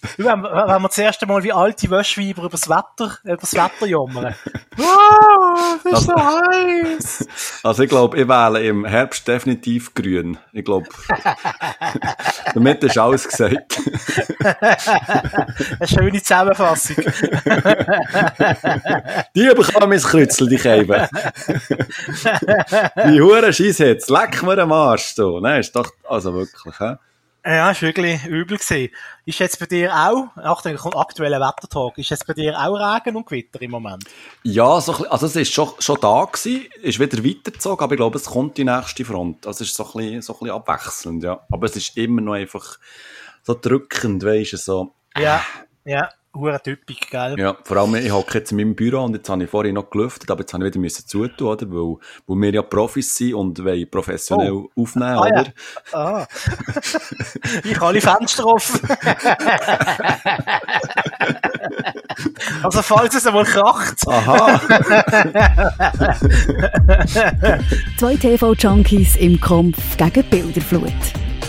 Wenn, wenn wir das erste Mal wie alte Wäschweiber über das Wetter, über das Wetter jammern. Wow, das ist so heiß! Also ich glaube, ich wähle im Herbst definitiv grün. Ich glaube, damit ist alles gesagt. Eine schöne Zusammenfassung. die bekommen mein Krützel, die Käbe. die Huren Scheisshetz, leck mir den Arsch, du. Nein, ist doch, also wirklich, hä? Ja, ist wirklich übel gewesen. Ist jetzt bei dir auch, Achtung, kommt aktueller Wettertag, ist jetzt bei dir auch Regen und Gewitter im Moment? Ja, so, also es ist schon, schon da gewesen, ist wieder weitergezogen, aber ich glaube, es kommt die nächste Front. Also es ist so ein bisschen, so ein bisschen abwechselnd, ja. Aber es ist immer noch einfach so drückend, weisst du, so. Ja, ja hure typisch, gell? Ja, vor allem, ich hocke jetzt in meinem Büro und jetzt habe ich vorhin noch gelüftet, aber jetzt habe ich wieder müssen zutun, oder? Weil, weil wir ja Profis sind und wollen professionell oh. aufnehmen, ah, oder? Ja. Ah. ich habe alle Fenster offen. also, falls es einmal kracht. Aha. Zwei TV-Junkies im Kampf gegen Bilderflut.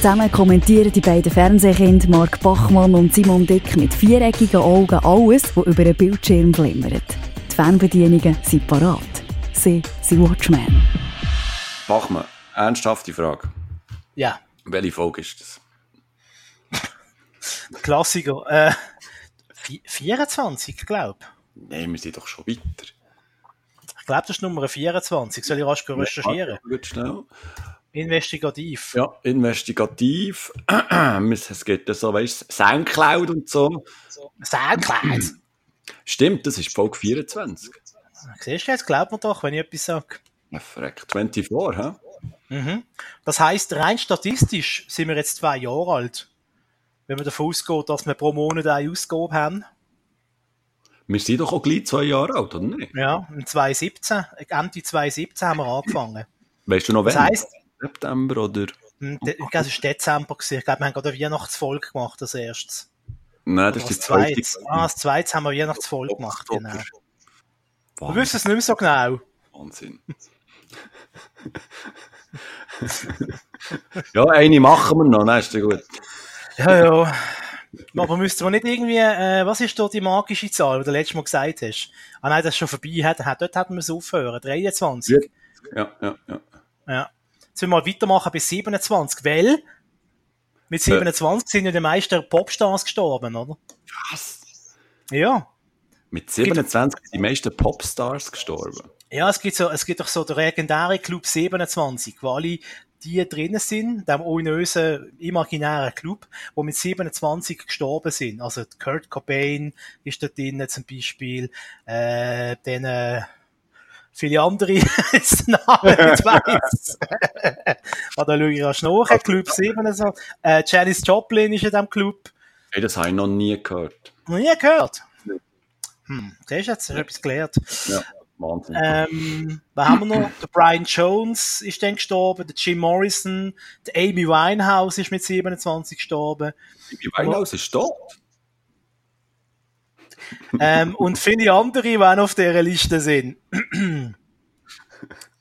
Zusammen kommentieren die beiden Fernsehkinder Mark Bachmann und Simon Dick mit viereckigen Augen alles, was über einen Bildschirm glimmert. Die Fernbedienungen sind parat. Sie sind Watchmen. Bachmann, ernsthafte Frage. Ja. Welche Folge ist das? Klassiker. Äh, 24, glaube ich. Nein, wir sind doch schon weiter. Ich glaube, das ist Nummer 24. Soll ich rasch recherchieren? Ja, schnell. Investigativ. Ja, investigativ. es geht so, weißt du, Soundcloud und so. Soundcloud? Stimmt, das ist Folge 24. Siehst du, jetzt glaubt man doch, wenn ich etwas sage. Ja, verreck, 24, hä? Mhm. Das heisst, rein statistisch sind wir jetzt zwei Jahre alt. Wenn man davon ausgeht, dass wir pro Monat eine Ausgabe haben. Wir sind doch auch gleich zwei Jahre alt, oder nicht? Ja, im 2017, Ende 2017 haben wir angefangen. Weißt du noch, wann? Das heisst, September oder? Ich glaube, es war Dezember. Ich glaube, wir haben gerade eine Weihnachtsfolge gemacht als erstes. Nein, das ist die zweite. Ah, das zweite haben wir Weihnachtsfolge gemacht, genau. Du wüsstest es nicht mehr so genau. Wahnsinn. ja, eine machen wir noch, nein, ist ja gut. Ja, ja. Aber müsste man nicht irgendwie, äh, was ist dort die magische Zahl, die du letztes Mal gesagt hast? Ah nein, das ist schon vorbei, hat, dort hätten wir es aufhören, 23. Ja, ja, ja. Ja. Jetzt wir mal weitermachen bis 27, weil mit 27 sind ja die meisten Popstars gestorben, oder? Was? Ja. Mit 27 sind die meisten Popstars gestorben? Ja, es gibt so, es gibt doch so den legendären Club 27, wo alle die drinnen sind, dem ominösen, imaginären Club, wo mit 27 gestorben sind. Also Kurt Cobain ist da drinnen zum Beispiel, äh, dann, äh, viele andere jetzt Namen nicht weiss. Oder schaue ich rasch nach, Club 7 so. Äh, Janis Joplin ist in diesem Club. Hey, das habe ich noch nie gehört. Noch nie gehört? Hm, siehst du, jetzt etwas gelernt. Ja, Wahnsinn. Ähm, was haben wir noch? Der Brian Jones ist dann gestorben, der Jim Morrison, der Amy Winehouse ist mit 27 gestorben. Amy Winehouse ist tot? Ähm, und viele andere, die auch auf dieser Liste sind. und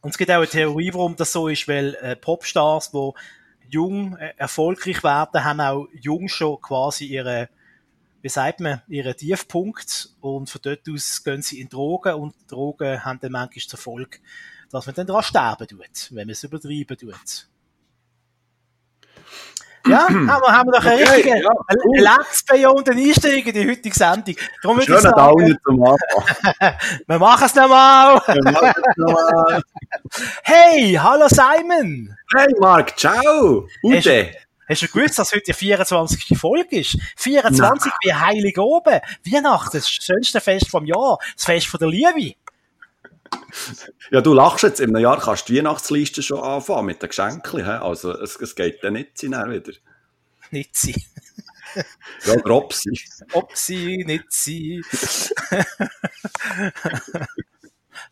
es gibt auch eine Theorie, warum das so ist, weil äh, Popstars, die jung äh, erfolgreich werden, haben auch jung schon quasi ihre, wie sagt man, ihren Tiefpunkt und von dort aus gehen sie in Drogen und Drogen haben dann manchmal zur Folge, dass man dann daran sterben tut, wenn man es übertreiben tut. Ja, haben wir, haben wir doch eine okay, richtige ja, cool. Let's Beyond den Einstieg in die heutige Sendung. Darum würde ich sagen, zum Anfang. wir machen es nochmal. hey, hallo Simon. Hey Mark, ciao. Ute. Hast du gewusst, dass heute die 24. Folge ist? 24 Nein. wie heilig oben. Weihnachten, das schönste Fest vom Jahr. Das Fest von der Liebe. Ja, du lachst jetzt, im Jahr kannst du die Weihnachtsliste schon anfangen mit den Geschenken. Also es, es geht dann nicht sein wieder. Nicht sein. ja, grob sein. Ob sie, nicht sie.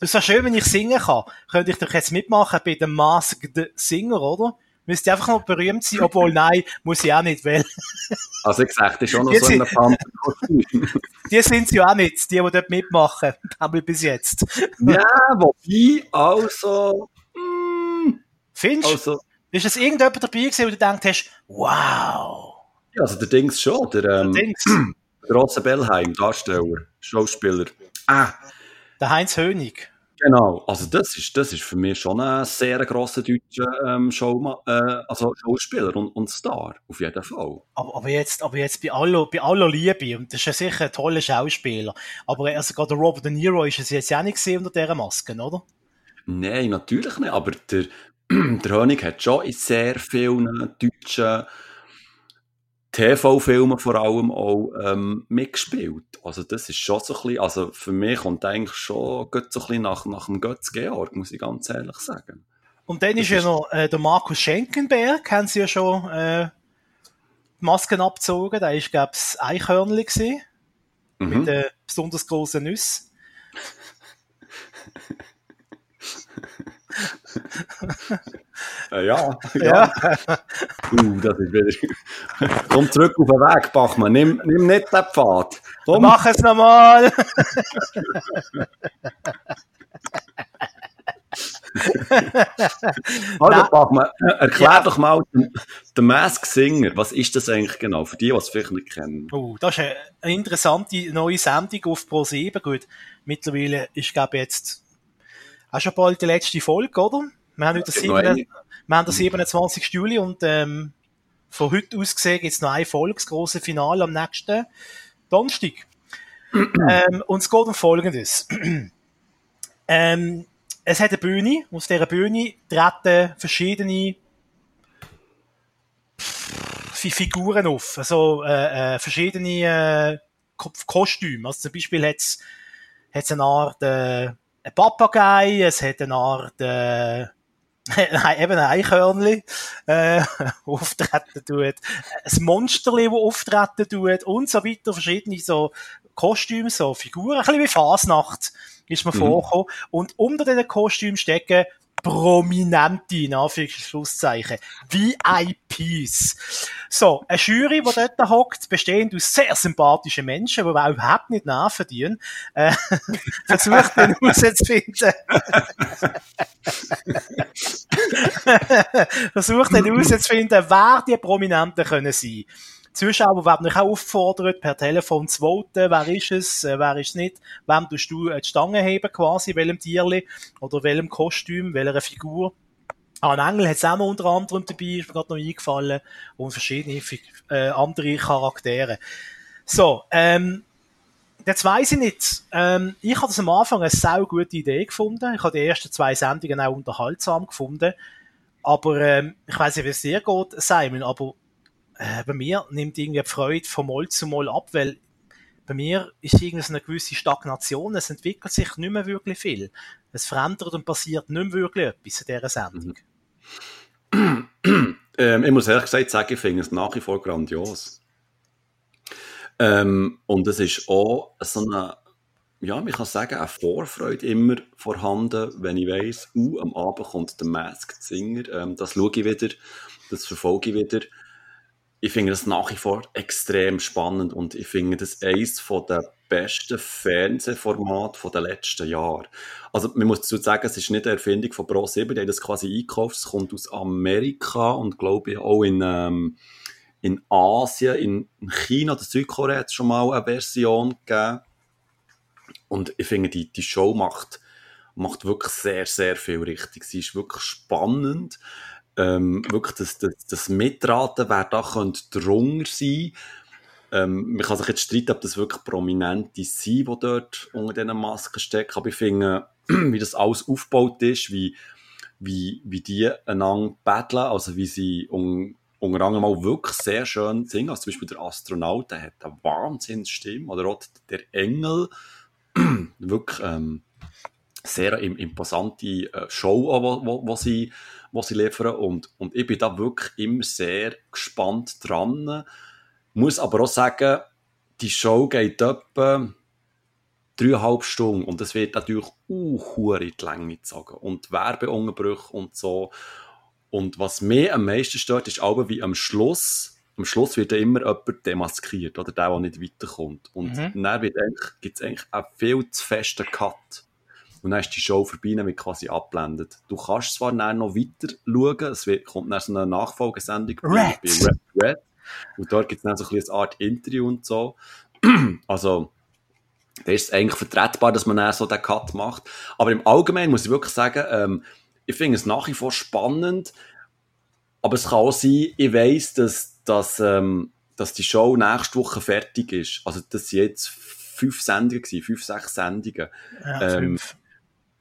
Das ist so schön, wenn ich singen kann. Könnte ich doch jetzt mitmachen bei dem Masked Singer, oder? Müsste einfach noch berühmt sein, obwohl nein, muss ich auch nicht, weil. also ich sag, das ist schon noch die so ein Panther Die sind ja auch nicht, die, die dort mitmachen. Aber bis jetzt. ja, wobei, also. Mm, Findest du? Also, ist es irgendjemand dabei gewesen, wo du gedacht hast, wow, Ja, also der Dings schon, der, ähm, Der Dings. der Rosse Bellheim, Darsteller, Schauspieler. Ah, Der Heinz Hönig. Genau. Also das ist, das ist für mich schon ein sehr grosser deutscher ähm, Showma äh, also Schauspieler und, und Star, auf jeden Fall. Aber, aber jetzt, aber jetzt bei aller, bei aller Liebe, und das ist ja sicher ein toller Schauspieler, aber also gerade der Robert De Niro ist es jetzt ja nicht gesehen unter dieser Maske, oder? Nein, natürlich nicht, aber der, der Hönig hat schon in sehr vielen deutschen TV-Filmen vor allem auch ähm, mitgespielt. Also das ist schon so ein bisschen, also für mich kommt eigentlich schon so ein bisschen nach, nach dem Götz Georg, muss ich ganz ehrlich sagen. Und dann Das ist ja ist- noch äh, der Markus Schenkenberg, haben sie ja schon äh, Masken abgezogen, da ist, glaube ich, Eichhörnli gewesen, Mhm. mit den besonders grossen Nüssen. Äh, ja, ja. Ja. Uh, das ist wieder... Komm zurück auf den Weg, Bachmann. Nimm, nimm nicht den Pfad. Komm. Mach es nochmal! Also. Bachmann, erklär Ja. doch mal den, Mask Singer. Was ist das eigentlich genau? Für die, die es vielleicht nicht kennen. Oh, das ist eine, eine interessante neue Sendung auf Pro7. Gut, mittlerweile ist, glaube ich, jetzt auch schon bald die letzte Folge, oder? Wir haben heute den, Noch eine. sieben, wir haben den 27. Juli und ähm, von heute aus gesehen gibt es noch eine Folge, das große Finale am nächsten Donnerstag. ähm, und es geht um Folgendes. ähm, es hat eine Bühne, auf dieser Bühne treten verschiedene Fi- Figuren auf, also äh, äh, verschiedene äh, Ko Kostüme. Also zum Beispiel hat es eine Art äh, ein Papagei, es hat eine Art äh, Nein, eben ein Eichhörnli äh, auftreten tut, ein Monsterli, das auftreten tut und so weiter, verschiedene so Kostüme, so Figuren, ein bisschen wie Fasnacht ist mir Mhm. vorgekommen. Und unter diesen Kostümen stecken prominente, in Anführungs- und Schlusszeichen, VIPs. So, eine Jury, die dort hockt, bestehend aus sehr sympathischen Menschen, die auch überhaupt nicht nerven dienen, äh, versucht dann herauszufinden, versucht dann herauszufinden, wer die Prominenten können sein. Die Zuschauer werden auch aufgefordert, per Telefon zu voten, wer ist es, äh, wer ist es nicht, wem tust du äh, die Stange heben quasi, welchem Tierli oder welchem Kostüm, welcher Figur. Ah, ein Engel hat es auch noch unter anderem dabei, ist mir gerade noch eingefallen, und verschiedene äh, andere Charaktere. So, ähm, Jetzt weiss ich nicht. Ähm, ich habe das am Anfang eine sau gute Idee gefunden. Ich habe die ersten zwei Sendungen auch unterhaltsam gefunden. Aber ähm, ich weiss nicht, wie es dir geht, Simon, aber äh, bei mir nimmt irgendwie die Freude von Mal zu Mal ab, weil bei mir ist irgendwie eine gewisse Stagnation. Es entwickelt sich nicht mehr wirklich viel. Es verändert und passiert nicht mehr wirklich etwas in dieser Sendung. Ähm, ich muss ehrlich gesagt sagen, ich finde es nach wie vor grandios. Ähm, und es ist auch so eine, ja, man kann sagen, eine Vorfreude immer vorhanden, wenn ich weiss, uh, am Abend kommt der Masked Singer, ähm, das schaue ich wieder, das verfolge ich wieder. Ich finde das nach wie vor extrem spannend und ich finde das eines der besten Fernsehformate der letzten Jahre. Also man muss dazu sagen, es ist nicht eine Erfindung von Pro7, die haben das quasi eingekauft, es kommt aus Amerika und glaube ich auch in, ähm, in Asien, in in China oder Südkorea hat es schon mal eine Version gegeben. Und ich finde, die, die Show macht, macht wirklich sehr, sehr viel richtig. Sie ist wirklich spannend. Ähm, wirklich das, das, das Mitraten, wer da könnte drunter sein ähm, man kann sich jetzt streiten, ob das wirklich Prominente sind, die dort unter diesen Masken stecken. Aber ich finde, wie das alles aufgebaut ist, wie, wie, wie die einander battlen, also wie sie un, unter anderem auch wirklich sehr schön singen. Also zum Beispiel der Astronaut, der hat eine Wahnsinnsstimme. Oder auch der Engel, wirklich ähm, sehr im- imposante äh, Show, wo, sie, wo sie liefern. Und, und ich bin da wirklich immer sehr gespannt dran. Muss aber auch sagen, die Show geht etwa dreieinhalb Stunden und es wird natürlich auch in die Länge gezogen. Und Werbeunterbrüche und so. Und was mir am meisten stört, ist aber wie am Schluss, am Schluss wird ja immer jemand demaskiert, oder der, der nicht weiterkommt. Und Mhm. dann gibt es eigentlich einen viel zu festen Cut. Und dann ist die Show vorbei, dann wird quasi abblendet. Du kannst zwar dann noch weiter schauen, es wird, kommt dann so eine Nachfolgesendung bei- Red. bei Red, Red. Und dort gibt es dann so ein eine Art Interview und so. also, da ist es eigentlich vertretbar, dass man dann so den Cut macht. Aber im Allgemeinen muss ich wirklich sagen, ähm, ich finde es nach wie vor spannend, aber es kann auch sein, ich weiss, dass, dass, ähm, dass die Show nächste Woche fertig ist. Also das sind jetzt fünf Sendungen gewesen, fünf, sechs Sendungen. Ja, Ähm, fünf.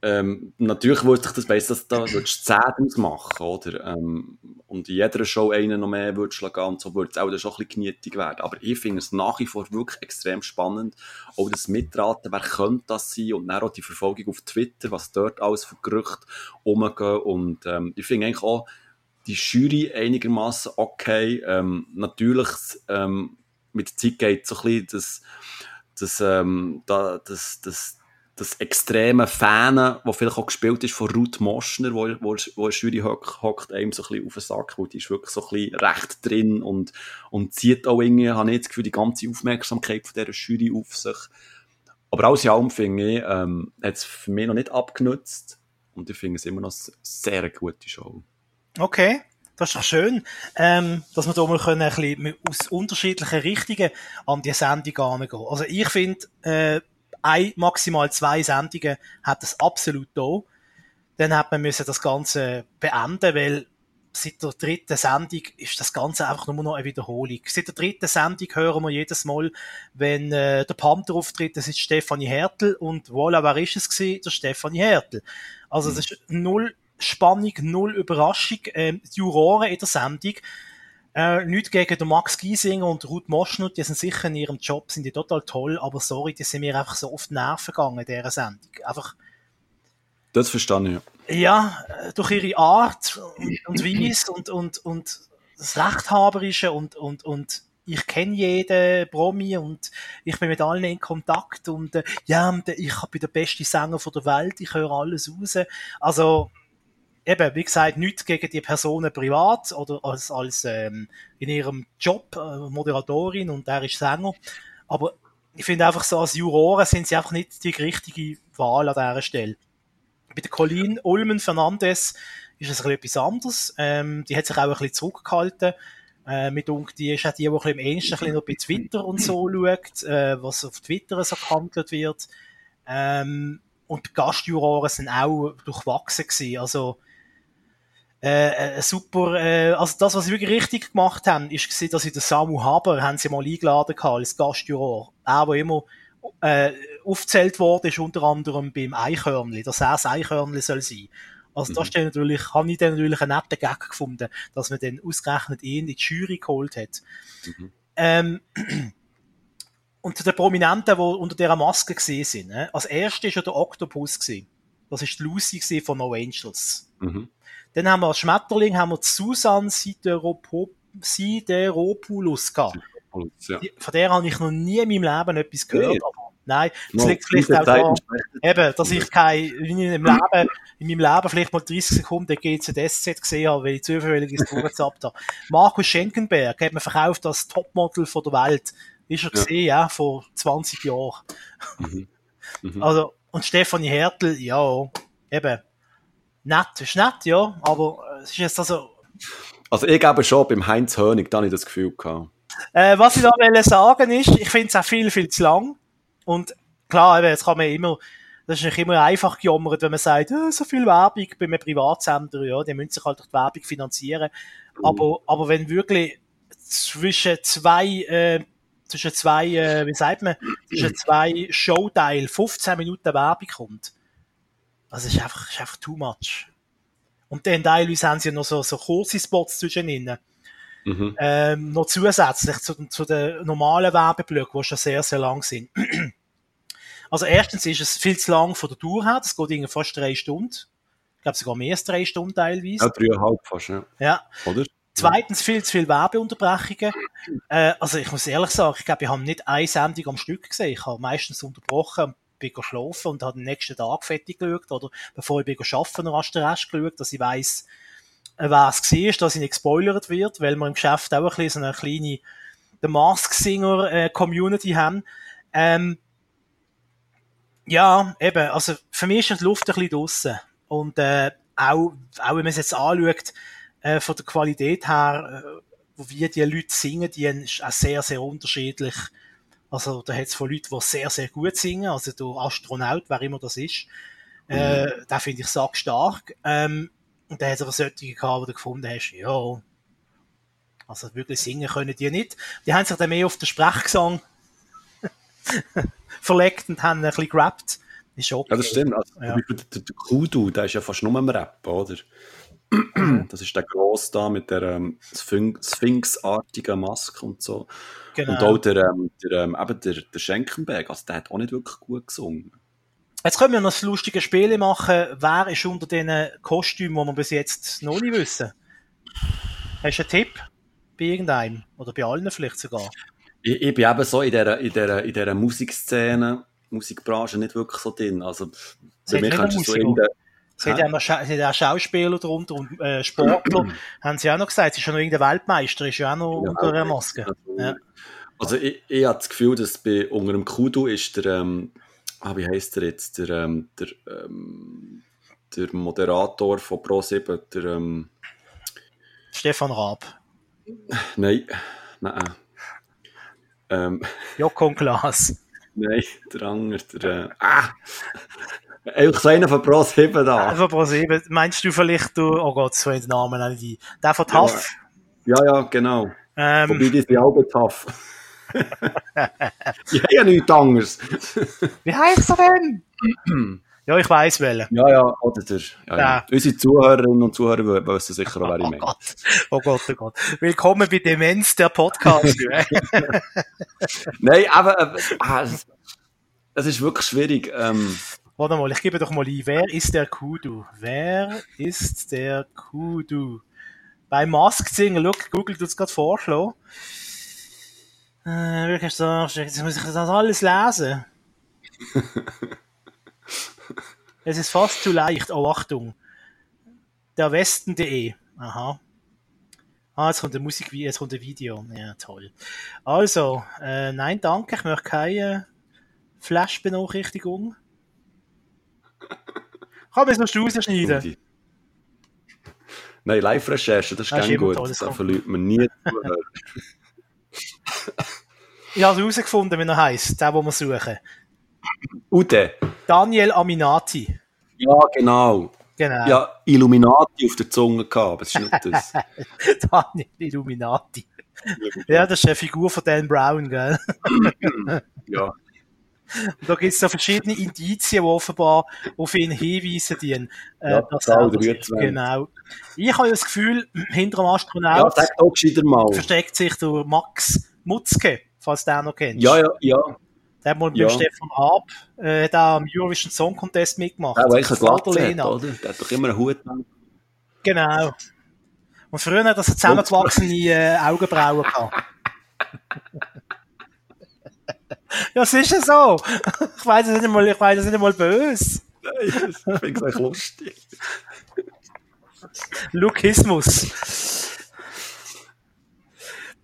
Ähm, natürlich würde ich das weiss, dass da du zehn draus machen, oder? Ähm, und in jeder Show einen noch mehr würdest du und so würde es auch dann schon ein bisschen genietig werden. Aber ich finde es nach wie vor wirklich extrem spannend. Auch das Mitraten, wer könnte das sein? Und dann auch die Verfolgung auf Twitter, was dort alles für Gerüchte rumgehen. Und ähm, ich finde eigentlich auch die Jury einigermaßen okay. Ähm, natürlich, ähm, mit der Zeit geht so ein bisschen das, das, ähm, da, das, das, das extreme Fanen, das vielleicht auch gespielt ist von Ruth Moschner, wo, wo, wo in Jury hockt, einem so ein bisschen auf den Sack, weil die ist wirklich so ein bisschen recht drin und, und zieht auch irgendwie, habe ich das Gefühl, die ganze Aufmerksamkeit von dieser Jury auf sich. Aber alles in allem finde ich, ähm, hat es für mich noch nicht abgenutzt und ich finde es immer noch eine sehr gute Show. Okay, das ist doch schön, ähm, dass wir da mal können ein bisschen aus unterschiedlichen Richtungen an die Sendung angehen. Also ich finde, äh, ein, maximal zwei Sendungen hat es absolut da. Dann hat man müssen das Ganze beenden, weil seit der dritten Sendung ist das Ganze einfach nur noch eine Wiederholung. Seit der dritten Sendung hören wir jedes Mal, wenn äh, der Panther auftritt, das ist Stefanie Hertel und voilà, wer ist es gewesen? Der Stefanie Hertel. Also das ist null Spannung, null Überraschung. Ähm, die Juroren in der Sendung, äh, nicht gegen den Max Giesinger und Ruth Moschner, die sind sicher in ihrem Job, sind die total toll, aber sorry, die sind mir einfach so oft Nerven gegangen in dieser Sendung. Einfach, Das verstehe ich, ja. ja, äh, durch ihre Art und, und Weise und, und, und das Rechthaberische und, und, und ich kenne jeden Promi und ich bin mit allen in Kontakt und äh, ja, äh, ich bin der beste Sänger von der Welt, ich höre alles raus. Also, eben, wie gesagt, nichts gegen die Personen privat oder als, als ähm, in ihrem Job äh, Moderatorin und er ist Sänger. Aber ich finde einfach so, als Juroren sind sie einfach nicht die richtige Wahl an dieser Stelle. Bei der Colleen Ulmen Fernandes ist es etwas anderes. Ähm, die hat sich auch ein bisschen zurückgehalten. Äh, mit uns, die ist auch die, die im bisschen noch bei Twitter und so schaut, äh, was auf Twitter so gehandelt wird. Ähm, und die Gastjuroren sind auch durchwachsen gewesen. Also, äh, äh, super, äh, also das, was sie wirklich richtig gemacht haben, ist gewesen, dass sie den Samu Haber haben sie mal eingeladen gehabt, als Gastjuror. Er, der immer, äh, aufgezählt worden ist, unter anderem beim Eichhörnli, dass er das Eichhörnli soll sein. Also, das ist natürlich, habe ich dann natürlich einen netten Gag gefunden, dass man dann ausgerechnet ihn in die Jury geholt hat. Ähm, und zu den Prominenten, die unter dieser Maske gesehen sind, ne? als erster ist ja der Octopus gewesen. Das ist die Lucy von No Angels. Mhm. Dann haben wir als Schmetterling haben wir Susan Sideropo- Sideropoulos gehabt. Ja. Von der habe ich noch nie in meinem Leben etwas gehört. Aber nein, das Mal liegt vielleicht auch daran, eben, dass ich kein, in meinem Leben, in meinem Leben vielleicht mal 30 Sekunden GZSZ gesehen habe, weil ich zufällig ins durchgezappt habe. Markus Schenkenberg hat mir verkauft als Topmodel von der Welt. Ist er Ja. gesehen, ja, vor 20 Jahren. Mhm. Mhm. Also, und Stefanie Hertel, ja, eben, nett, ist nett, ja, aber äh, es ist jetzt also, Also ich glaube schon, beim Heinz Hönig, da habe ich das Gefühl gehabt. Äh, was ich da will sagen ist, ich finde es auch viel, viel zu lang. Und klar, eben, jetzt kann man immer, das ist nicht immer einfach gejammert, wenn man sagt, äh, so viel Werbung bei einem Privatsender, ja, die müssen sich halt durch die Werbung finanzieren. Aber, aber wenn wirklich zwischen zwei, äh, zwischen zwei, äh, wie sagt man, zwischen zwei Showteil 15 Minuten Werbung kommt, also ist einfach, ist einfach too much. Und dann teilweise haben sie noch so, so kurze Spots zwischen ihnen Mhm. ähm, noch zusätzlich zu, zu den normalen Werbeblöcken, die schon sehr, sehr lang sind. Also erstens ist es viel zu lang von der Tour her, das geht irgendwie fast drei Stunden. Ich glaube sogar mehr als drei Stunden teilweise. Ja, dreieinhalb fast, ja. Ja. Oder? Zweitens viel zu viele Werbeunterbrechungen. Äh, also ich muss ehrlich sagen, ich glaube, ich habe nicht eine Sendung am Stück gesehen. Ich habe meistens unterbrochen bin geschlafen und habe den nächsten Tag fertig geschaut oder bevor ich bin arbeiten, noch den Rest geschaut, dass ich weiss, äh, wer es war, dass ich nicht gespoilert wird, weil wir im Geschäft auch ein bisschen so eine kleine The Mask Singer äh, Community haben. Ähm, ja, eben, also für mich ist die Luft ein bisschen draussen. Und äh, auch, auch wenn man es jetzt anschaut, äh, von der Qualität her, äh, wie die Leute singen, die ist auch sehr, sehr unterschiedlich. Also da hat es von Leuten, die sehr, sehr gut singen, also der Astronaut, wer immer das ist, äh, den finde ich sag stark. Ähm, und dann hat es aber solche gehabt, wo du gefunden hast, ja, also wirklich singen können die nicht. Die haben sich dann mehr auf den Sprechgesang verlegt und haben ein bisschen gerappt. Ist okay. Ja, das stimmt. Also, Ja. Der Kudu, der ist ja fast nur am Rap, oder? Das ist der Gross da mit der ähm, Sphinx- Sphinx-artigen Maske und so. Genau. Und auch der, ähm, der, ähm, eben der, der Schenkenberg, also der hat auch nicht wirklich gut gesungen. Jetzt können wir noch das lustige Spiel machen. Wer ist unter den Kostümen, die wir bis jetzt noch nicht wissen? Hast du einen Tipp? Bei irgendeinem? Oder bei allen vielleicht sogar? Ich, ich bin eben so in dieser, in dieser, in dieser Musikszene, Musikbranche nicht wirklich so drin. Also, bei mir kannst du so Musiker? Es hat ja Scha- hat auch Schauspieler darunter und äh, Sportler, haben sie auch noch gesagt. Es ist ja noch irgendein Weltmeister, ist ja auch noch Ja, unter einer Maske. Also, Ja. also ich, ich habe das Gefühl, dass bei, unter dem Kudu ist der, ähm, ah, wie heisst der jetzt, der, ähm, der, ähm, der Moderator von Pro7, der, ähm, Stefan Raab. nein, nein, ähm, Jokon Glas. nein, der andere, der, äh, ah, eigentlich so einer von Pro7 da. Einfach pro sieben. Meinst du vielleicht, du, oh Gott, so den Namen nicht ein. Der von Ja. TAF. Ja, ja, genau. Ähm, Wobei, die sind auch tough. Die haben ja nichts anderes. wie heißt er denn? ja, ich weiss welchen. Ja, ja, oder der, ja, ja. Ja. Unsere Zuhörerinnen und Zuhörer wissen sicher auch, wer ich Oh meine. Gott, oh Gott, oh Gott. Willkommen bei Demenz, der Podcast. Nein, aber äh, es, es ist wirklich schwierig. Ähm, Warte mal, ich gebe doch mal ein. Wer ist der Kudu? Wer ist der Kudu? Bei Mask Singer, look, Google tut es gerade vorschlagen. Äh, wirklich so, jetzt muss ich das alles lesen. es ist fast zu leicht. Oh, Achtung. Der Westen.de. Aha. Ah, jetzt kommt ein Musik, jetzt kommt ein Video. Ja, toll. Also, äh, nein, danke, ich möchte keine Flash-Benachrichtigung. Kann man es noch rausschneiden? Nein, Live-Recherche, das ist immer gut. toll, das Da verliert man nie. Ich habe herausgefunden, wie er heisst, der, den wir suchen. Ute. Daniel Aminati. Ja, genau. Genau. Ja, Illuminati auf der Zunge gehabt, aber es ist nicht das. Daniel Illuminati. Ja, das ist eine Figur von Dan Brown, gell? ja. Und da gibt es so verschiedene Indizien, die offenbar auf ihn hinweisen, die äh, Ja, dass er das ist. 23. Genau. Ich habe ja das Gefühl, hinter dem ja, Astronaut mal. versteckt sich der Max Mutzke, falls du den noch kennst. Ja, ja, ja. Der hat mal Ja. mit Stefan Raab äh, da am Eurovision Song Contest mitgemacht. Vor eine der Glatze hat, oder? Der hat doch immer einen Hut. Genau. Und früher hat er zusammengewachsene äh, Augenbrauen gehabt. ja, es ist ja so. Ich weiß es nicht mal, ich weiß es nicht mal böse. Nein, das finde ich echt lustig. Lukismus.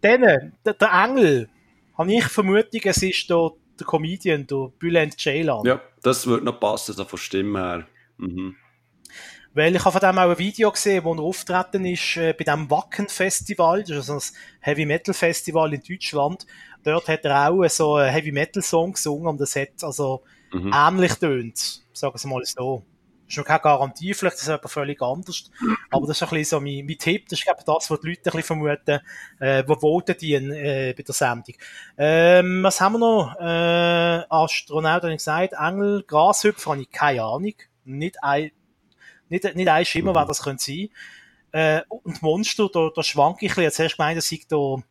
Dann, der, der Engel, habe ich Vermutung, es ist der, der Comedian, der Bülent Ceylan. Ja, das würde noch passen, so von Stimme her. Mhm. Weil ich habe von dem auch ein Video gesehen, wo er auftreten ist äh, bei dem Wacken Festival, das ist also ein Heavy Metal Festival in Deutschland. Dort hat er auch so einen Heavy Metal Song gesungen und das hat also Mhm. ähnlich tönt, sagen wir mal so. Das ist noch keine Garantie, vielleicht ist es etwas völlig anders. Aber das ist ein bisschen so mein, mein Tipp, das ist glaube ich das, was die Leute ein bisschen vermuten, äh, wo voten die äh, bei der Sendung. Ähm, was haben wir noch? Äh, Astronaut, habe ich gesagt, Engel, Grashüpfer, habe ich keine Ahnung. Nicht ein, nicht, nicht ein Schimmer, wer das könnte sein. Äh, und Monster, da, da schwanke ich ein bisschen. Jetzt hast du gemeint, das sei der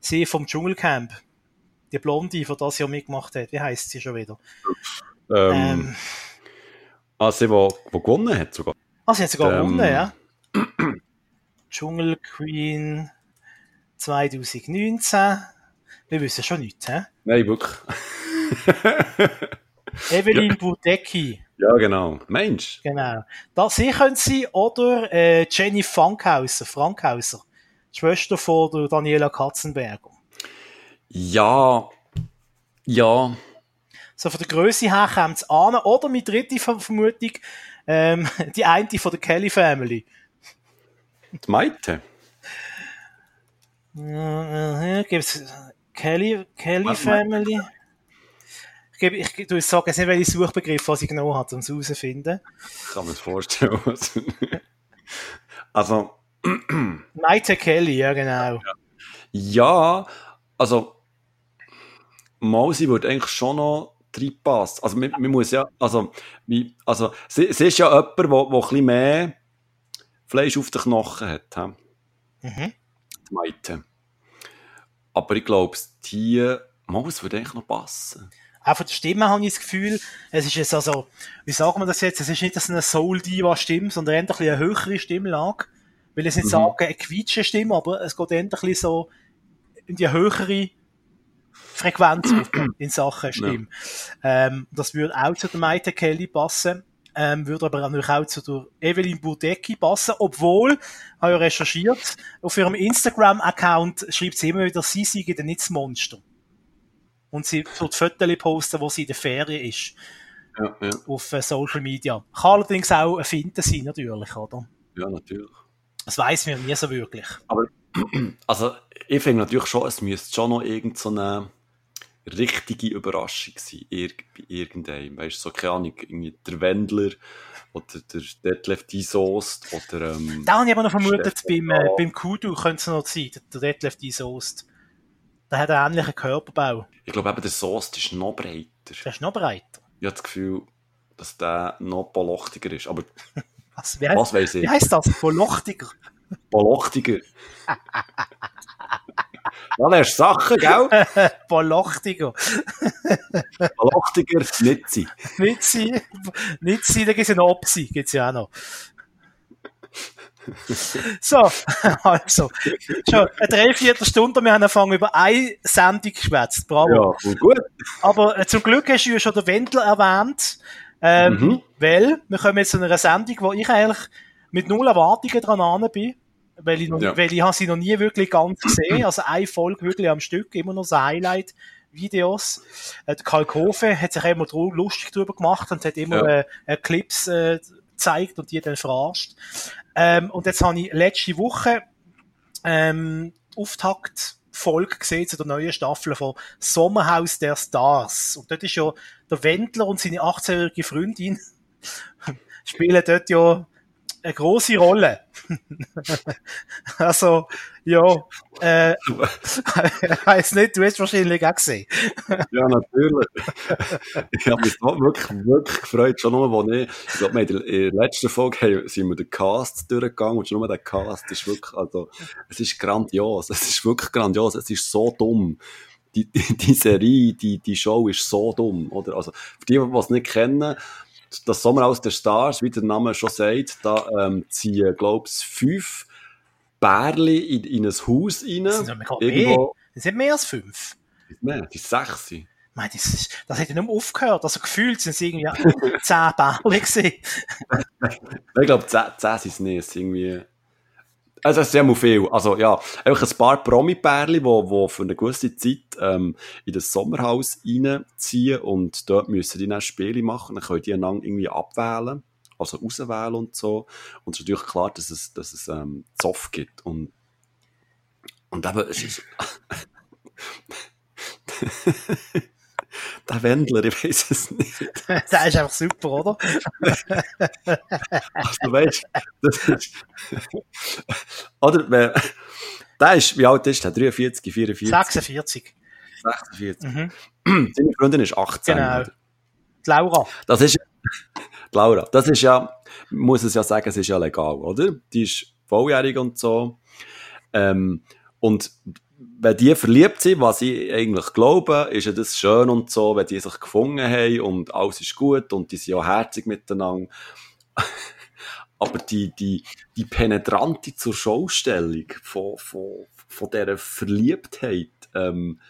sie vom Dschungelcamp. Die Blonde, die das Jahr mitgemacht hat. Wie heisst sie schon wieder? Ähm, Ähm, ah, sie, die, die gewonnen hat sogar. ah, sie hat sogar ähm, gewonnen, ja. Dschungel Queen 2019. Wir wissen schon nichts, hä? Nein, wirklich. Evelyn Budecki, Ja, genau. Mensch. genau. Das sie können sie oder äh, Jenny Frankhauser, Frankhauser, Schwester von der Daniela Katzenberger. Ja. Ja. So von der Größe her kommt es an. Oder mit dritte Ver- Vermutung, ähm, die eine von der Kelly Family. Die Maite. Äh, Gibt es Kelly, Kelly Family? Gebe, ich, du sagst jetzt nicht, welche Suchbegriffe was ich genau habe, um es herauszufinden. Ich kann mir das vorstellen. also. Maite Kelly, ja, genau. Ja, also. Mausi würde eigentlich schon noch reinpassen. Also, man, man muss ja. Also, wie, also sie, sie ist ja jemand, der ein bisschen mehr Fleisch auf den Knochen hat. He? Mhm. Die Maite. Aber ich glaube, die Maus würde eigentlich noch passen. Auch von der Stimme habe ich das Gefühl, es ist jetzt also, wie sagen wir das jetzt, es ist nicht eine Soul-Diva-Stimme, sondern eher ein bisschen eine höhere Stimmlage. Ich will jetzt nicht Mhm. sagen, eine quietsche Stimme, aber es geht eher ein bisschen so in die höhere Frequenz in Sachen Stimme. Ähm, das würde auch zu der Maite Kelly passen. Ähm, würde aber natürlich auch zu der Evelyn Burdecki passen, obwohl, habe ich recherchiert, auf ihrem Instagram-Account schreibt sie immer wieder, sie sei dann nicht das Monster. Und sie tut Fotos posten, wo sie in der Ferien ist, Ja, ja. auf äh, Social Media. Kann allerdings auch ein Finden sein, natürlich, oder? ja natürlich. Das weiss man nie so wirklich. Also, ich finde natürlich schon, es müsste schon noch irgendeine richtige Überraschung sein, irg bei irgendeinem. Weißt du, so, keine Ahnung, irgendwie der Wendler oder der Detlef. Soest oder, ähm, Da habe ich aber noch vermutet, Stefan beim, äh, beim Kudu könnte es noch sein, der- Detlef Soest. Der hat einen ähnlichen Körperbau. ich glaube eben, der Soest ist noch breiter. Der ist noch breiter. Ich habe das Gefühl, dass der noch polochtiger ist. Aber Was, wie, heißt, was weiß wie ich? heisst das? Polochtiger. Polochtiger. Das ist Sachen, gell? Polochtiger. Polochtiger nicht sein. Nicht sein, nicht sein, da gibt es ja noch Opsi, gibt es ja auch noch. So, also, schon eine Dreiviertelstunde, wir haben angefangen über eine Sendung geschwätzt, bravo. Ja, gut. Aber äh, zum Glück hast du ja schon den Wendler erwähnt, ähm, Mhm. weil wir kommen jetzt zu einer Sendung, wo ich eigentlich mit null Erwartungen dran an bin, weil ich, noch, Ja. weil ich habe sie noch nie wirklich ganz gesehen, also eine Folge wirklich am Stück, immer noch so Highlight. Videos. Äh, Karl Kofe hat sich immer lustig drüber gemacht und hat immer Ja. äh, äh, Clips äh, gezeigt und die dann verarscht. Ähm, und jetzt habe ich letzte Woche ähm, die Auftakt-Folge gesehen zu der neuen Staffel von Sommerhaus der Stars. Und dort ist ja der Wendler und seine 18-jährige Freundin spielen dort ja eine große Rolle. also, ja, äh, weiss nicht, du hast wahrscheinlich auch gesehen. Ja, natürlich. ich habe mich wirklich, wirklich gefreut. Schon nur, wo ich, ich glaube, in der- letzten Folge sind wir den Cast durchgegangen und schon nur der Cast ist wirklich, also, es ist grandios. Es ist wirklich grandios. Es ist so dumm. Die, die, die Serie, die, die Show ist so dumm, oder? Also, für die, die es nicht kennen, das Sommerhaus der Stars, wie der Name schon sagt, da, ähm, ziehen, glaube ich, fünf Bärli in, in ein Haus rein. Das sind. Irgendwo, Das sind mehr als fünf. mehr, die sechs. Ich meine, das, ist, das hat ja nicht mehr aufgehört. Also gefühlt sind es irgendwie zehn Bälle gewesen. Ich glaube, 10, 10 sind es nicht. Es sind irgendwie... Also, es ist sehr viel. Also, ja, einfach ein paar Promi-Pärchen, die wo für eine gewisse Zeit ähm, in das Sommerhaus reinziehen und dort müssen die dann Spiele machen. Dann können die einander irgendwie abwählen, also auswählen und so. Und es ist natürlich klar, dass es, dass es ähm, Zoff gibt. Und, und eben, es ist... Der Wendler, ich weiß es nicht. der ist einfach super, oder? Also, weißt das ist. Oder, wenn, der ist, wie alt ist der? 43, 44, 46. 46. Mhm. Seine Freundin ist 18. Genau. Die Laura. Das ist, Laura, das ist ja, muss es ja sagen, es ist ja legal, oder? Die ist volljährig und so. Ähm, und wenn die verliebt sind, was ich eigentlich glaube, ist ja das schön und so, wenn die sich gefunden haben und alles ist gut und die sind ja herzig miteinander. Aber die, die, die penetrante zur Schaustellung von, von, von dieser Verliebtheit, ähm,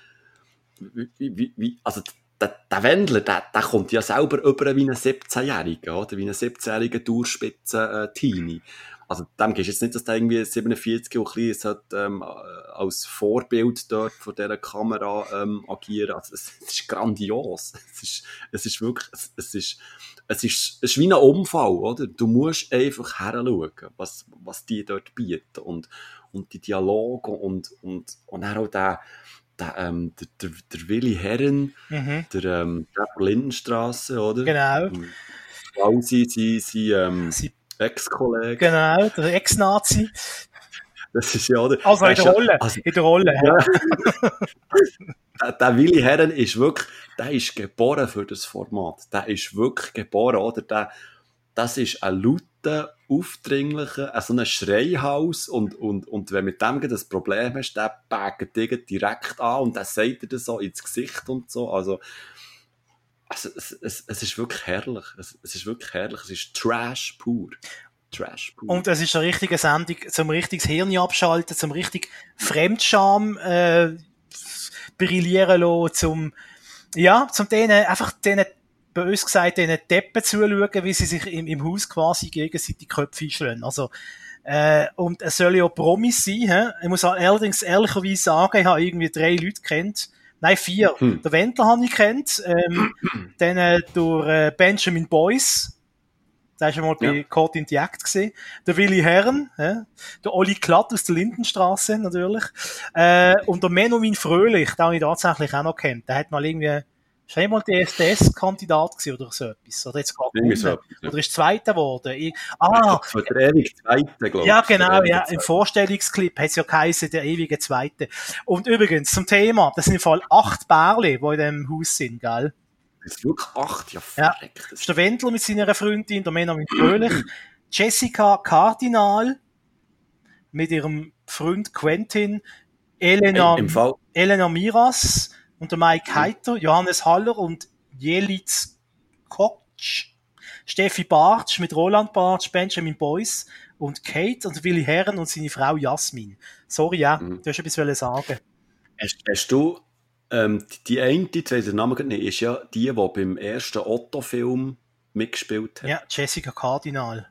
wie, wie, also der, der Wendler, der, der kommt ja selber über wie ein 17-Jähriger, oder? Wie ein 17-jähriger Durchspitzen-Teenie. Also, dem gehst jetzt nicht, dass der irgendwie 47 und klein ist, hat, ähm, als Vorbild dort vor dieser Kamera, ähm, agieren. Also, es, es ist grandios. Es ist, es ist wirklich, es, es ist, es ist, es ist wie ein Unfall, oder? Du musst einfach heranschauen, was, was die dort bieten und, und die Dialoge und, und, und dann auch der, der, ähm, der, der, der Willi Herren, Mhm. der, ähm, der von Lindenstrasse, oder? Genau. Auch sein, sein, sein ähm, Sie- Ex-Kollege. Genau, der Ex-Nazi. Das ist ja, oder? Also in der Rolle. Also, In der Rolle. ja. der, der Willi Herren ist wirklich, der ist geboren für das Format. Der ist wirklich geboren, oder? Der, das ist ein lauter, aufdringlicher, ein so ein Schreihaus und, und, und wenn mit dem das Problem hast, der dich direkt an und der sagt dir das so ins Gesicht und so. Also, also es, es, es ist wirklich herrlich. Es, es ist wirklich herrlich. Es ist Trash pur. Trash pur. Und es ist eine richtige Sendung zum richtiges Hirn abschalten, zum richtig Fremdscham äh, brillieren lassen, zum ja, zum denen einfach denen uns gesagt, denen Deppen zuschauen, wie sie sich im, im Haus quasi gegenseitig die Köpfe einschlagen. Also äh, und es soll ja Promis sein. He? Ich muss allerdings ehrlicherweise sagen, ich habe irgendwie drei Leute kennt. Nein, vier. Hm. Der Wendler habe ich kennt. Ähm, dann äh, durch äh, Benjamin Boyce. Der ist schon mal bei Ja. Caught in the Act gesehen. Der Willi Herren, ja. der Olli Klatt aus der Lindenstraße natürlich. Äh, und der Menomin Fröhlich, den habe ich tatsächlich auch noch kennt. Der hat mal irgendwie, ist er mal der SDS-Kandidat gewesen oder so etwas. Oder jetzt gerade so etwas, ja. Oder ist Zweiter geworden. Ich, ah, war der ewige Zweite, glaube ich. ja, genau, ja. Im. Vorstellungsclip hat es ja geheißen, der ewige Zweite. Und übrigens, zum Thema, das sind im Fall acht Bärle, die in diesem Haus sind, gell? Das ist wirklich acht, ja, Ja. Das ist der Wendler mit seiner Freundin, der Männer mit Fröhlich, Jessica Cardinal mit ihrem Freund Quentin, Elena, Elena Miras und der Mike Heiter, Johannes Haller und Jelitz Kotsch, Steffi Bartsch mit Roland Bartsch, Benjamin Boyce und Kate und Willi Herren und seine Frau Jasmin. Sorry, ja, Mhm. du hast etwas sagen. hast, hast du, ähm, die- eine, die Namen gerade nicht, ist ja die, die beim ersten Otto-Film mitgespielt hat. Ja, Jessica Cardinal.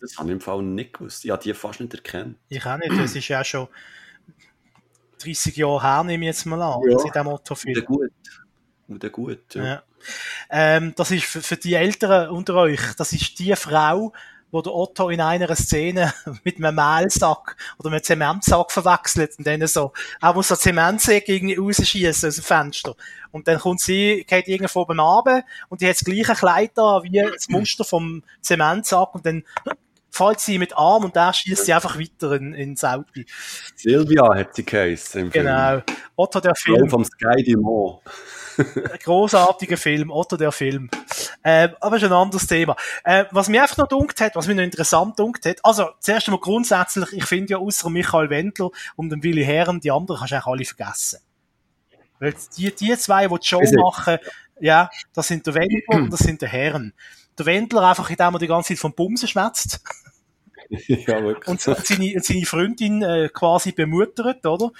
Das habe ich im Fall nicht gewusst. Ich habe die fast nicht erkannt. Ich auch nicht, das ist ja schon 30 Jahre her, nehme ich jetzt mal an, Ja. seit dem Und Motto-Film. gut. Und gut, ja. Ja. Ähm, das ist für, für die Älteren unter euch, das ist die Frau, wo der Otto in einer Szene mit einem Mehlsack oder einem Zementsack verwechselt und dann so, auch muss so Zementsäge irgendwie rausschießen aus dem Fenster. Und dann kommt sie, geht irgendwo oben runter und die hat das gleiche Kleid da wie das Muster vom Zementsack und dann fällt sie mit Arm und der schießt sie einfach weiter in, ins Auto. Silvia hat sie geheißen im Film. Genau. Otto der Frau Film. vom Sky Dumont. Ein großartiger Film, Otto der Film. Ähm, aber ist ein anderes Thema. Äh, was mir einfach noch dunkt hat, was mir noch interessant dunkt hat, also zuerst einmal grundsätzlich, ich finde ja außer Michael Wendler und dem Willi Herren, die anderen kannst du eigentlich alle vergessen. Weil die, die zwei, die die Show machen, ja, das sind der Wendler und das sind der Herren. Der Wendler einfach, indem er die ganze Zeit vom Bumsen schwätzt ja, wirklich. und, seine, seine Freundin äh, quasi bemuttert, oder?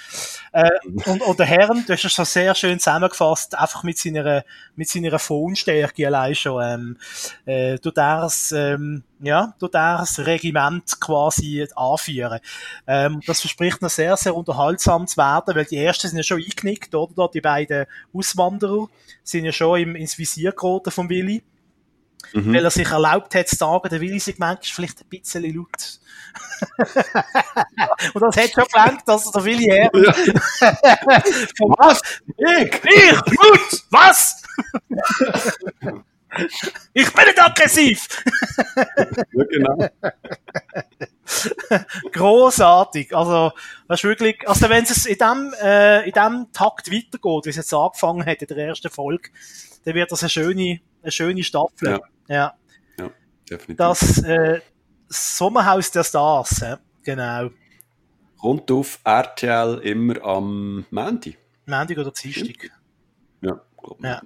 Äh, und, und der Herrn, du hast es schon sehr schön zusammengefasst, einfach mit seiner, mit seiner Phonstärke allein schon, ähm, äh, er das, ähm, ja, er das Regiment quasi anführen. Ähm, das verspricht noch sehr, sehr unterhaltsam zu werden, weil die ersten sind ja schon eingeknickt, oder? Die beiden Auswanderer sind ja schon im, ins Visier geraten vom Willi Mhm. weil er sich erlaubt hat zu sagen, der Willi-Segment ist vielleicht ein bisschen laut. Und das hat schon gelangt, dass der Willi her. Was? Ich? ich, laut, was? ich bin nicht aggressiv. Ja, genau. Großartig. Also, das ist wirklich, also wenn es in dem, äh, in dem Takt weitergeht, wie es jetzt angefangen hat in der ersten Folge, dann wird das eine schöne, eine schöne Staffel. Ja. ja. Definitiv. Das äh, Sommerhaus der Stars, ja. genau. Kommt auf RTL immer am Mandy. Montag oder Dienstag. Ja, glaube Ja.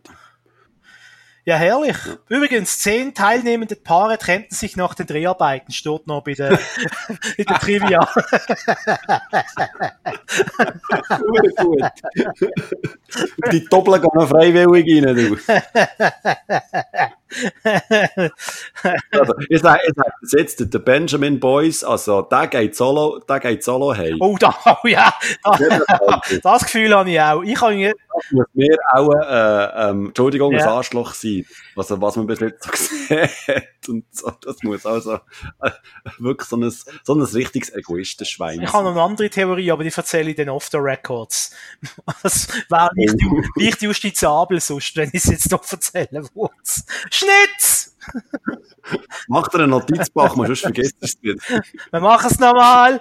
Ja, herrlich. Übrigens, zehn teilnehmende Paare trennten sich nach den Dreharbeiten, steht noch bei der, bei der Trivia. gut, gut. Die Doppel gehen freiwillig rein, du. also, ich sage, ich sage jetzt, der Benjamin Boyce, also, der geht solo, der geht solo heim. Oh, da, oh ja, da, das Gefühl habe ich auch. Ich das muss mir auch, äh, ähm, Entschuldigung, ja. ein Arschloch sein, was, was man bis jetzt so gesehen hat. Und so, das muss also äh, wirklich so ein, so ein richtiges Egoistenschwein Ich habe noch eine andere Theorie, aber die erzähle ich dann off the records. Das wäre nicht, oh. nicht justizabel sonst, wenn ich es jetzt noch erzählen würde. Schnitz! Mach dir einen Notizbach, man sonst vergisst es nicht. Wir machen es nochmal.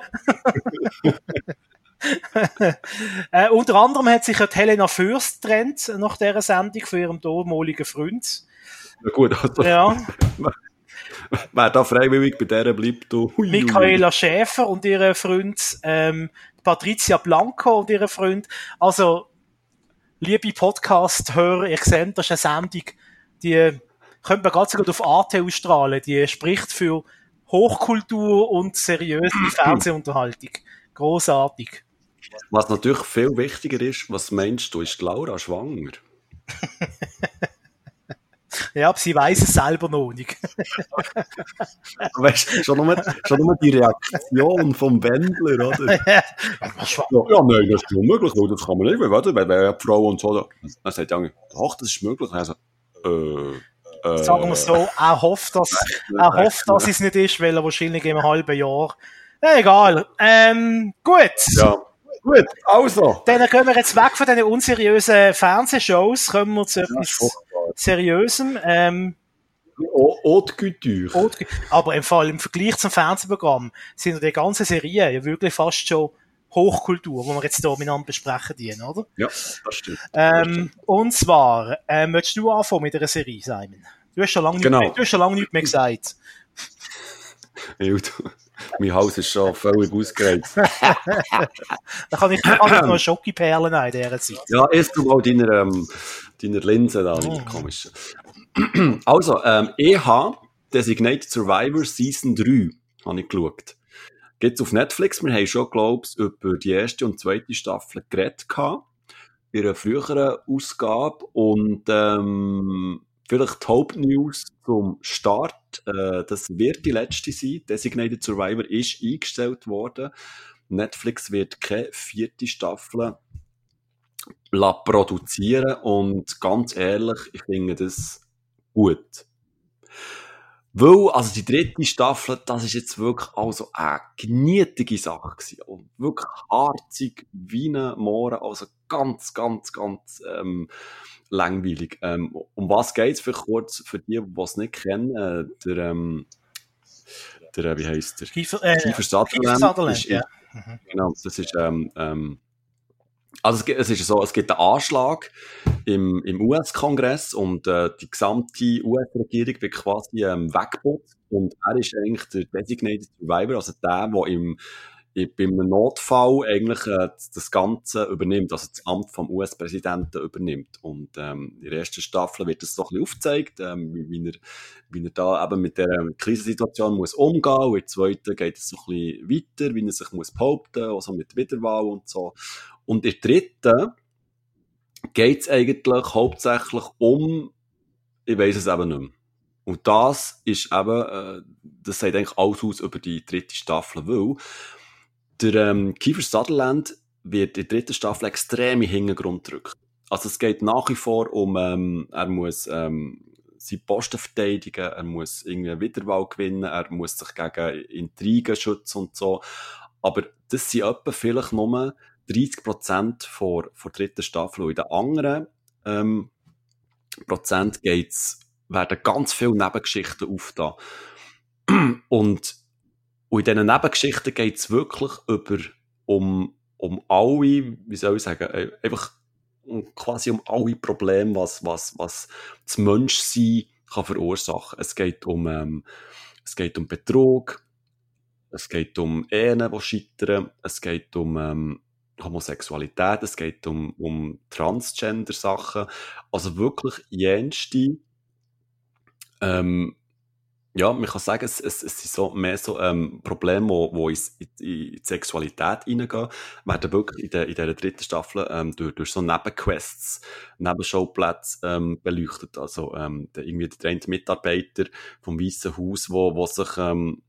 äh, unter anderem hat sich Helena Fürst getrennt nach dieser Sendung von ihrem damaligen Freund. Ja gut, also, ja. wer da freiwillig bei der bleibt, du. Hui, Michaela Schäfer und ihre Freund, ähm, Patricia Blanco und ihre Freund. Also, liebe Podcast-Hörer, ihr seht, das ist eine Sendung, die könnte man ganz gut auf Arte ausstrahlen. Die spricht für Hochkultur und seriöse Fernsehunterhaltung. Großartig. Was natürlich viel wichtiger ist, was meinst du, ist Laura schwanger? ja, aber sie weiß es selber noch nicht. weißt schon nur, schon nur die Reaktion vom Wendler, oder? ja, ja, nein, das ist unmöglich, das kann man nicht, weil, weil, weil die Frau und so, dann sagt ja, doch, das ist möglich. Also, äh, Sagen wir so, er hofft, dass, er hofft, dass es nicht ist, weil er wahrscheinlich im halben Jahr. egal. Ähm, gut. Ja. Gut, also. Dann kommen wir jetzt weg von diesen unseriösen Fernsehshows, kommen wir zu etwas Seriösem. Ähm, Haute Couture. Aber im Fall, im Vergleich zum Fernsehprogramm sind die ganzen Serien ja wirklich fast schon Hochkultur, die wir jetzt hier miteinander besprechen dienen, oder? Ja, das stimmt. Ähm, und zwar, äh, möchtest du anfangen mit einer Serie, Simon? Du hast schon lange genau. nicht, du hast schon lange nichts mehr gesagt. Mein Haus ist schon völlig ausgereizt. da kann ich, kann ich noch Schokiperlen in dieser Zeit. Ja, erst du mal deiner, ähm, deiner Linse da, oh. komisch. also, ähm, EH, Designated Survivor Season 3, habe ich geschaut. Geht's auf Netflix. Wir haben schon, glaube ich, über die erste und zweite Staffel geredet gehabt. In einer früheren Ausgabe. Und, ähm, vielleicht die Hauptnews zum Start. Äh, das wird die letzte sein. Designated Survivor ist eingestellt worden. Netflix wird keine vierte Staffel produzieren und ganz ehrlich, ich finde das gut. Weil, also die dritte Staffel, das ist jetzt wirklich also eine genietige Sache gewesen. Und wirklich harzig wie ein Mohren, also ganz, ganz, ganz ähm, langweilig. Ähm, um was geht's für kurz, für die, die es nicht kennen? Äh, der, ähm, der, äh, wie heisst der? Kiefer, äh, Kiefer Sutherland. Kiefer Sutherland, ist, ja. Mhm. Genau, das ist, ähm, ähm, also es, es ist so, es gibt einen Anschlag im, im US-Kongress und äh, die gesamte US-Regierung wird quasi ähm, weggeputzt und er ist eigentlich der Designated Survivor, also der, der im, im, beim Notfall eigentlich äh, das Ganze übernimmt, also das Amt vom US-Präsidenten übernimmt. Und ähm, in der ersten Staffel wird das so ein bisschen aufgezeigt, ähm, wie, er, wie er da eben mit der Krisensituation muss umgehen muss. In der zweiten geht es so ein bisschen weiter, wie er sich muss behaupten, also mit Wiederwahl und so. Und in der dritten geht es eigentlich hauptsächlich um, ich weiß es eben nicht mehr. Und das ist eben, äh, das sagt eigentlich alles aus über die dritte Staffel, weil der ähm, Kiefer Sutherland wird in der dritten Staffel extrem in Hintergrund gedrückt. Also es geht nach wie vor um, ähm, er muss ähm, seine Posten verteidigen, er muss irgendwie eine Wiederwahl gewinnen, er muss sich gegen Intrigen schützen und so. Aber das sind etwa vielleicht nur 30 Prozent vor, vor der dritten Staffel. Und in den anderen ähm, Prozent geht's, werden ganz viele Nebengeschichten aufgetan. Und, und in diesen Nebengeschichten geht's wirklich über, um, um alle, wie soll ich sagen, äh, einfach quasi um alle Probleme, was, was, was das Menschsein kann verursachen. Es geht um, ähm, es geht um Betrug, es geht um Ehen, die scheitern, es geht um ähm, Homosexualität, es geht um, um Transgender-Sachen. Also wirklich jenste Ähm, ja, man kann sagen, es, es, es sind so mehr so ähm, Probleme, wo in, in, in die Sexualität hineingehen, werden wirklich in, der, in dieser dritten Staffel ähm, durch, durch so Nebenquests, Nebenschauplätze ähm, beleuchtet. Also ähm, der, irgendwie der Mitarbeiter vom Weißen Haus, wo, wo sich ähm,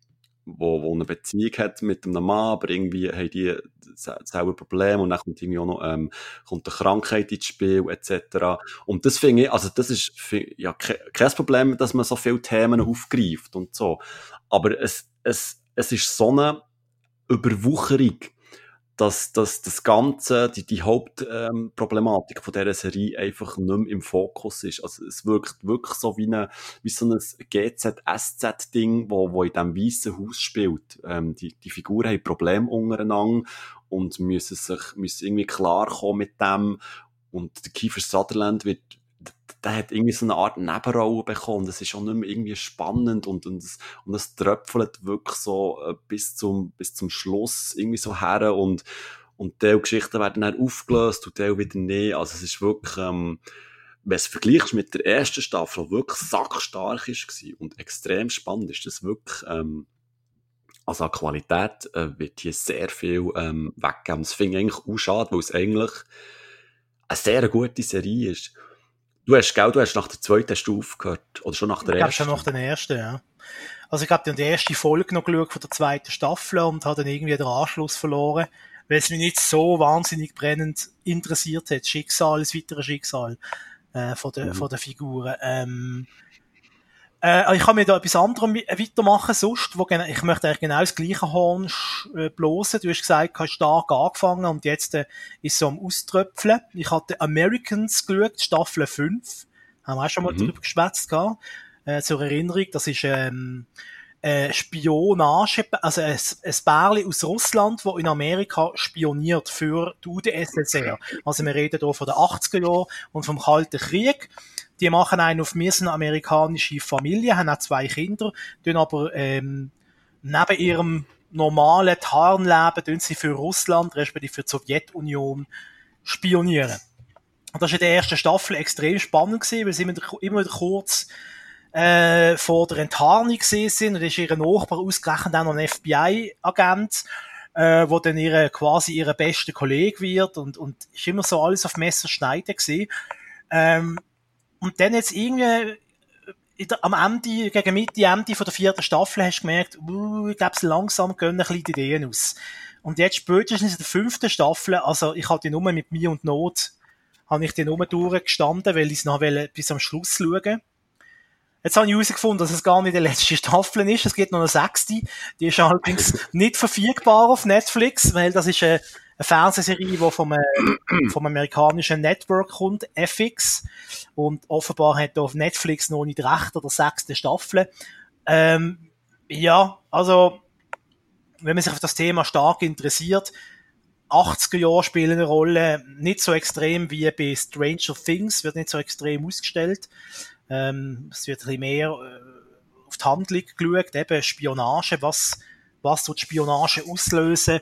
wo, wo eine Beziehung hat mit einem Mann, aber irgendwie haben die selber Probleme und dann kommt irgendwie auch noch ähm, kommt eine Krankheit ins Spiel etc. Und das finde ich, also das ist ja kein Problem, dass man so viele Themen aufgreift und so, aber es, es, es ist so eine Überwucherung dass, dass das Ganze, die, die Hauptproblematik ähm, von dieser Serie einfach nicht mehr im Fokus ist. Also es wirkt wirklich so wie, eine, wie so ein GZ-SZ-Ding, wo, wo in diesem weißen Haus spielt. Ähm, die, die Figuren haben Probleme untereinander und müssen sich müssen irgendwie klarkommen mit dem. Und der Kiefer Sutherland wird der hat irgendwie so eine Art Nebenrolle bekommen. Das ist auch nicht mehr irgendwie spannend und, und, das, und das tröpfelt wirklich so äh, bis zum, bis zum Schluss irgendwie so her und, und die Geschichten werden dann aufgelöst und die wieder nicht. Also es ist wirklich, ähm, wenn es vergleichst mit der ersten Staffel, wirklich sackstark ist und extrem spannend ist, das wirklich, ähm, also an Qualität äh, wird hier sehr viel ähm, weggegeben. Das finde ich eigentlich auch schade, weil es eigentlich eine sehr gute Serie ist. Du hast, gell, du hast nach der zweiten Stufe gehört, oder schon nach der ich ersten? Ich schon nach der ersten, ja. Also ich habe dann die erste Folge noch geschaut von der zweiten Staffel und habe dann irgendwie den Anschluss verloren, weil es mich nicht so wahnsinnig brennend interessiert hat. Schicksal, das weitere Schicksal äh, von, der, mhm. von der Figuren. Ähm, äh, ich kann mir da etwas anderes weitermachen sonst, wo ich möchte eigentlich genau das gleiche Horn äh, bloßen. Du hast gesagt, du hast stark angefangen und jetzt äh, ist so am Auströpfeln. Ich hatte Americans geschaut, Staffel 5. Haben wir auch schon mal mhm. drüber geschwätzt. Äh, zur Erinnerung, das ist ähm, äh, Spionage, also ein, ein Bärli aus Russland, wo in Amerika spioniert für die UdSSR. Also wir reden hier von den 80er Jahren und vom Kalten Krieg. Die machen einen auf mir eine amerikanische Familie, haben auch zwei Kinder, tun aber ähm, neben ihrem normalen Tarnleben tun sie für Russland, respektive für die Sowjetunion spionieren. Und das war in der ersten Staffel extrem spannend gewesen, weil sie immer, immer kurz äh, vor der Enttarnung gesehen sind und ist ihr Nachbar ausgerechnet auch noch ein FBI-Agent, äh, wo dann ihre, quasi ihre beste Kollege wird und, und ist immer so alles auf Messer schneiden gewesen. Ähm, und dann jetzt irgendwie der, am Ende, gegen Mitte, Ende von der vierten Staffel hast du gemerkt, uh, ich glaube, langsam gehen ein bisschen die Ideen aus. Und jetzt spätestens in der fünften Staffel, also ich hatte die Nummer mit mir und Not, habe ich die Nummer durchgestanden, weil ich es noch bis am Schluss schauen Jetzt habe ich herausgefunden, dass es gar nicht die letzte Staffel ist. Es gibt noch eine sechste. Die ist allerdings nicht verfügbar auf Netflix, weil das ist eine eine Fernsehserie, die vom, äh, vom amerikanischen Network kommt, FX. Und offenbar hat er auf Netflix noch nicht recht oder sechste Staffel. Ähm, ja, also, wenn man sich auf das Thema stark interessiert, 80er Jahre spielen eine Rolle, nicht so extrem wie bei Stranger Things, wird nicht so extrem ausgestellt. Ähm, es wird ein bisschen mehr äh, auf die Handlung geschaut, eben Spionage, was was tut Spionage auslösen,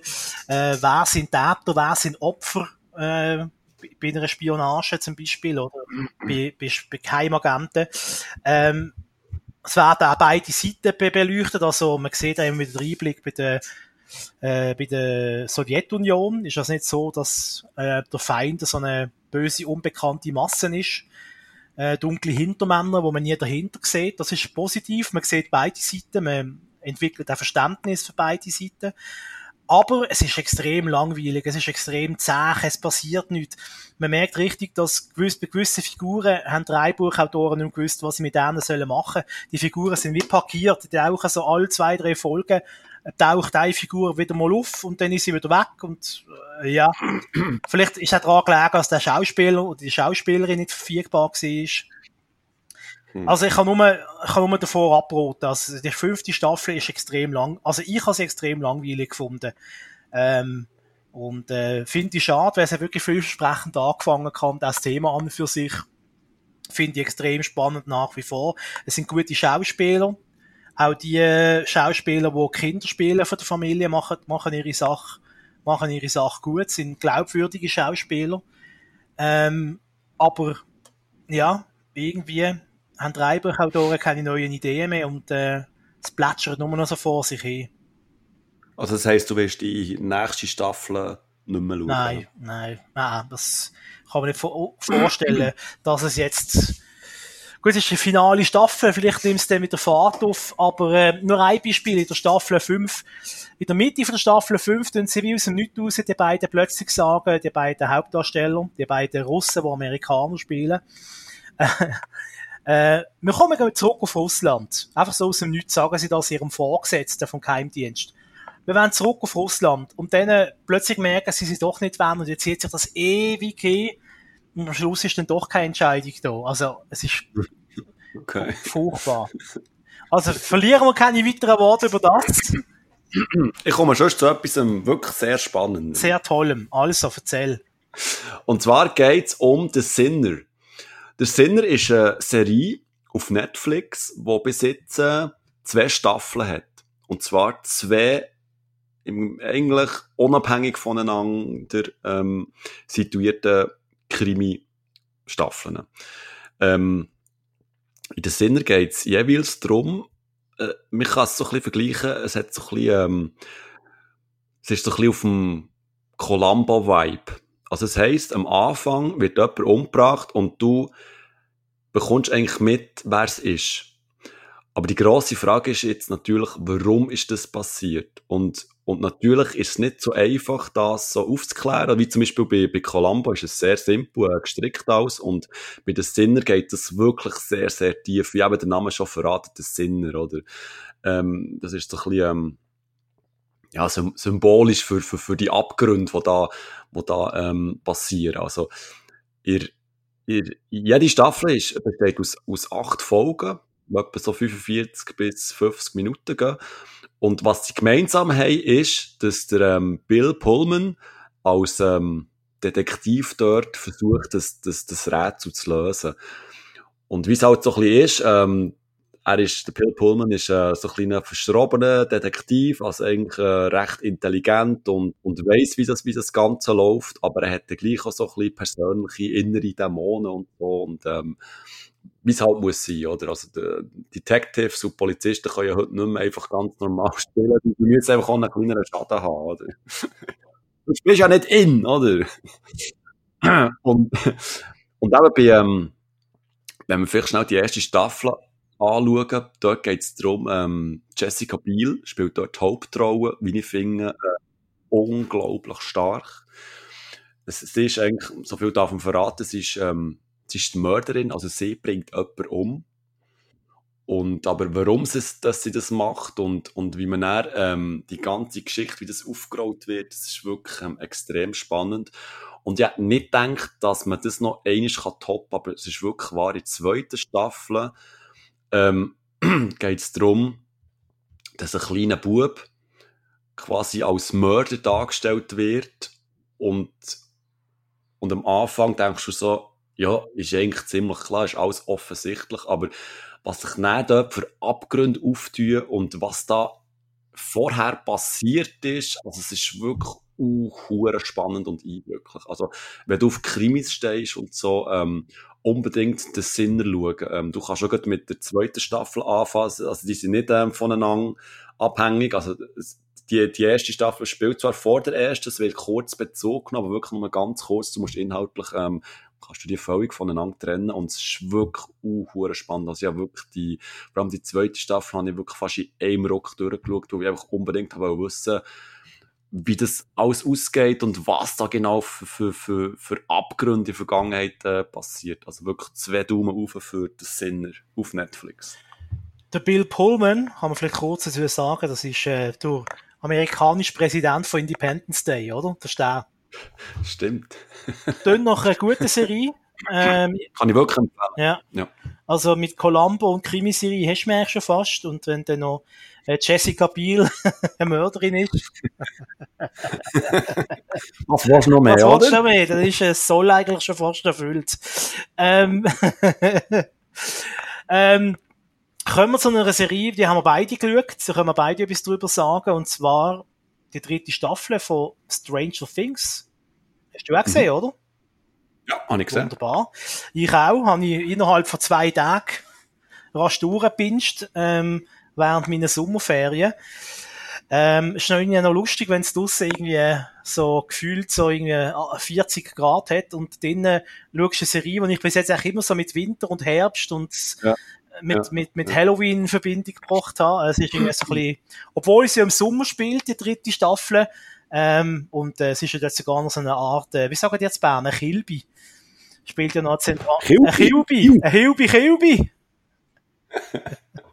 äh, wer sind Täter, wer sind Opfer äh, bei einer Spionage zum Beispiel oder bei, bei, bei Geheimagenten. Ähm, es werden auch beide Seiten beleuchtet, also man sieht eben mit dem Einblick bei der äh, bei der Sowjetunion ist das nicht so, dass äh, der Feind so eine böse, unbekannte Masse ist. Äh, dunkle Hintermänner, wo man nie dahinter sieht. Das ist positiv. Man sieht beide Seiten. Man entwickelt ein Verständnis für beide Seiten. Aber es ist extrem langweilig, es ist extrem zäh, es passiert nichts. Man merkt richtig, dass gewiss, bei gewissen Figuren haben drei Buchautoren nicht gewusst, was sie mit denen sollen machen. Die Figuren sind wie parkiert, die tauchen so alle zwei, drei Folgen, taucht eine Figur wieder mal auf und dann ist sie wieder weg und äh, ja, vielleicht ist auch daran gelegen, dass der Schauspieler oder die Schauspielerin nicht verfügbar war. Hm. Also ich kann nur, ich kann nur davor abraten. Also die fünfte Staffel ist extrem lang. Also ich habe sie extrem langweilig gefunden. Ähm, und äh, finde ich schade, weil sie wirklich vielversprechend angefangen kann, das Thema an für sich. Finde ich extrem spannend nach wie vor. Es sind gute Schauspieler. Auch die äh, Schauspieler, die Kinder spielen von der Familie, machen, machen ihre Sache, machen ihre Sache gut, sind glaubwürdige Schauspieler. Ähm, aber ja, irgendwie haben die Reiber keine neuen Ideen mehr und äh, es plätschert nur noch so vor sich hin. Also das heisst, du willst die nächste Staffel nicht mehr schauen? Nein, nein, nein, das kann man nicht vorstellen, dass es jetzt Gut, es ist die finale Staffel, vielleicht nimmt es dann wieder Fahrt auf, aber äh, nur ein Beispiel in der Staffel 5. In der Mitte von der Staffel 5 tun sie wie aus dem Nichts raus, die beiden plötzlich sagen, die beiden Hauptdarsteller, die beiden Russen, die Amerikaner spielen, äh, wir kommen zurück auf Russland. Einfach so aus dem Nichts sagen sie das ihrem Vorgesetzten vom Geheimdienst. Wir wollen zurück auf Russland. Und dann plötzlich merken sie, sie doch nicht wollen und jetzt zieht sich das ewig hin und am Schluss ist dann doch keine Entscheidung da. Also, es ist okay. furchtbar. Also, verlieren wir keine weiteren Worte über das. Ich komme schon zu etwas wirklich sehr Spannendem. Sehr tollem. Also, erzähl. Und zwar geht es um The Sinner. The Sinner ist eine Serie auf Netflix, die bis jetzt äh, zwei Staffeln hat. Und zwar zwei im eigentlich unabhängig voneinander ähm, situierten Krimi-Staffeln. Ähm, in der Sinner geht es jeweils darum, äh, man kann es so ein bisschen vergleichen, es hat so ein bisschen, ähm, es ist so ein bisschen auf dem Columbo-Vibe. Also es heisst, am Anfang wird jemand umgebracht und du bekommst eigentlich mit, wer es ist. Aber die grosse Frage ist jetzt natürlich, warum ist das passiert? Und und natürlich ist es nicht so einfach, das so aufzuklären. Wie zum Beispiel bei, bei Columbo ist es sehr simpel, äh, gestrickt aus. Und bei den Sinner geht es wirklich sehr, sehr tief. Wie eben der Name schon verratet, der Sinner, oder? Ähm, das ist so ein bisschen, ähm, ja, symbolisch für, für, für die Abgründe, die da, die da ähm, passieren. Also, ihr, ihr, jede Staffel ist, besteht aus, aus acht Folgen, die etwa so 45 bis 50 Minuten gehen. Und was sie gemeinsam haben, ist, dass der ähm, Bill Pullman als ähm, Detektiv dort versucht, das, das, das Rätsel zu lösen. Und wie es halt so ein bisschen ist, ähm, er ist, der Bill Pullman ist äh, so ein kleiner verstrobener Detektiv, also eigentlich äh, recht intelligent und, und weiss, wie das, wie das Ganze läuft, aber er hat dann gleich auch so ein bisschen persönliche innere Dämonen und so und ähm, wie es halt muss sein, oder? Also, die Detectives und Polizisten können ja heute nicht mehr einfach ganz normal spielen, die müssen einfach auch einen kleineren Schaden haben, oder? Du spielst ja nicht in, oder? und, und eben bei, ähm, wenn wir vielleicht schnell die erste Staffel anschauen, dort geht es darum, ähm, Jessica Biel spielt dort die Hauptrolle, wie ich finde, äh, unglaublich stark. Es, es ist eigentlich, so viel davon verraten, es ist, ähm, sie ist die Mörderin, also sie bringt jemanden um. Und, aber warum sie, dass sie das macht und, und wie man dann, ähm, die ganze Geschichte, wie das aufgerollt wird, das ist wirklich ähm, extrem spannend. Und ich hätte nicht gedacht, dass man das noch einmal kann aber es ist wirklich wahr, in der zweiten Staffel ähm, geht es darum, dass ein kleiner Bub quasi als Mörder dargestellt wird und, und am Anfang denkst du so, ja, ist eigentlich ziemlich klar, ist alles offensichtlich, aber was sich dann dort für Abgründe auftun und was da vorher passiert ist, also es ist wirklich uh, spannend und eindrücklich. Also, wenn du auf Krimis stehst und so, ähm, unbedingt den Sinn schauen. Ähm, du kannst schon mit der zweiten Staffel anfangen, also die sind nicht ähm, voneinander abhängig, also die, die erste Staffel spielt zwar vor der ersten, es wird kurz bezogen, aber wirklich nur ganz kurz, du musst inhaltlich ähm, kannst du die völlig voneinander trennen und es ist wirklich uh, spannend. Also ja wirklich die, vor allem die zweite Staffel habe ich wirklich fast in einem Ruck durchgeschaut, wo ich einfach unbedingt habe wissen wie das alles ausgeht und was da genau für, für, für, für Abgründe in der Vergangenheit äh, passiert. Also wirklich zwei Daumen auf für den Sinner auf Netflix. Der Bill Pullman, kann man vielleicht kurz dazu sagen, das ist äh, der amerikanische Präsident von Independence Day, oder? Das ist der. Stimmt. Tönt noch eine gute Serie. Ähm, Kann ich wirklich empfehlen. Ja. ja. Also mit Columbo und Krimiserie hast du mich schon fast. Und wenn dann noch Jessica Biel eine Mörderin ist. Was willst du noch mehr, Was oder? Was noch mehr? Das ist, es soll eigentlich schon fast erfüllt. Ähm, ähm, kommen wir zu einer Serie, die haben wir beide geschaut. Da können wir beide etwas drüber sagen. Und zwar die dritte Staffel von Stranger Things. Hast du auch gesehen, mhm. oder? Ja, habe ich gesehen. Wunderbar. Ich auch, habe ich innerhalb von zwei Tagen rasch durchgepinscht, ähm, während meiner Sommerferien. Ähm, ist noch irgendwie noch lustig, wenn es draussen irgendwie so gefühlt so irgendwie 40 ah, Grad hat und drinnen schaust du eine Serie, die ich bis jetzt eigentlich immer so mit Winter und Herbst und ja. mit, ja. mit, mit Halloween in Verbindung gebracht habe. Es ist irgendwie so ein bisschen, obwohl sie im Sommer spielt, die dritte Staffel, ähm, und äh, es ist ja jetzt sogar noch so eine Art, äh, wie sagen die jetzt Bern, ein Kilby. Spielt ja noch zentral. Kilby? Ein Kilby, ein Kilby, Kilby.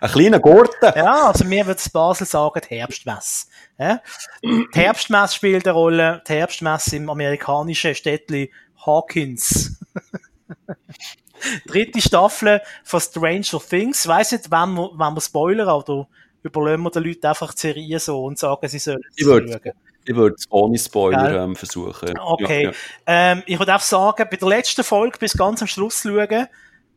Ein kleiner Gurten. Ja, also mir würde Basel sagen, die Herbstmesse. Ja? Die Herbstmesse spielt eine Rolle, die Herbstmesse im amerikanischen Städtli Hawkins. Dritte Staffel von Stranger Things. Weiss nicht, wenn wir, wenn wir spoilern, oder überlegen wir den Leuten einfach die Serie so und sagen, sie sollen es schauen. Ich würde es ohne Spoiler ähm, versuchen. Okay. Ja, ja. Ähm, ich würde auch sagen, bei der letzten Folge bis ganz am Schluss schauen,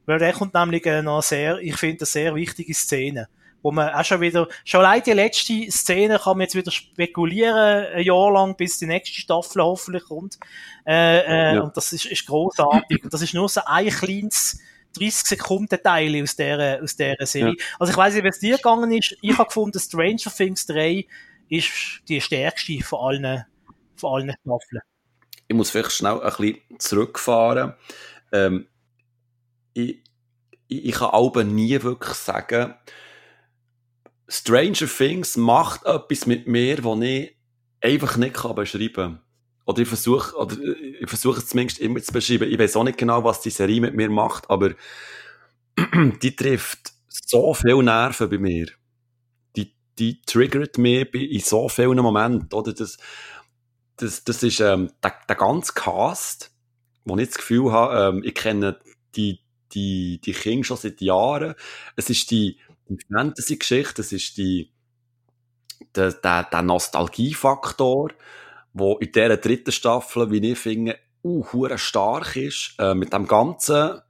weil der kommt nämlich noch sehr, ich finde, eine sehr wichtige Szene. Wo man auch schon wieder, schon allein die letzte Szene kann man jetzt wieder spekulieren, ein Jahr lang, bis die nächste Staffel hoffentlich kommt. Äh, äh, ja. Und das ist, ist großartig. Und das ist nur so ein kleines, 30 Sekunden Teil aus der, aus der Serie. Ja. Also ich weiß nicht, wie es dir gegangen ist. Ich habe gefunden, Stranger Things 3 ist die stärkste von allen, von allen Staffeln. Ich muss vielleicht schnell ein bisschen zurückfahren. Ähm, ich, ich, ich kann aber nie wirklich sagen, Stranger Things macht etwas mit mir, was ich einfach nicht beschreiben kann. Oder ich versuche, oder ich versuche es zumindest immer zu beschreiben. Ich weiß auch nicht genau, was die Serie mit mir macht, aber die trifft so viel Nerven bei mir. Die, die triggert mich in so vielen Momenten, oder? Das, das, das ist, ähm, der, der ganze Cast, wo ich das Gefühl habe, ähm, ich kenne die, die, die Kinder schon seit Jahren. Es ist die, die Fantasy-Geschichte, es ist die, der, der, der Nostalgiefaktor, der in dieser dritten Staffel, wie ich finde, uh, stark ist, äh, mit dem ganzen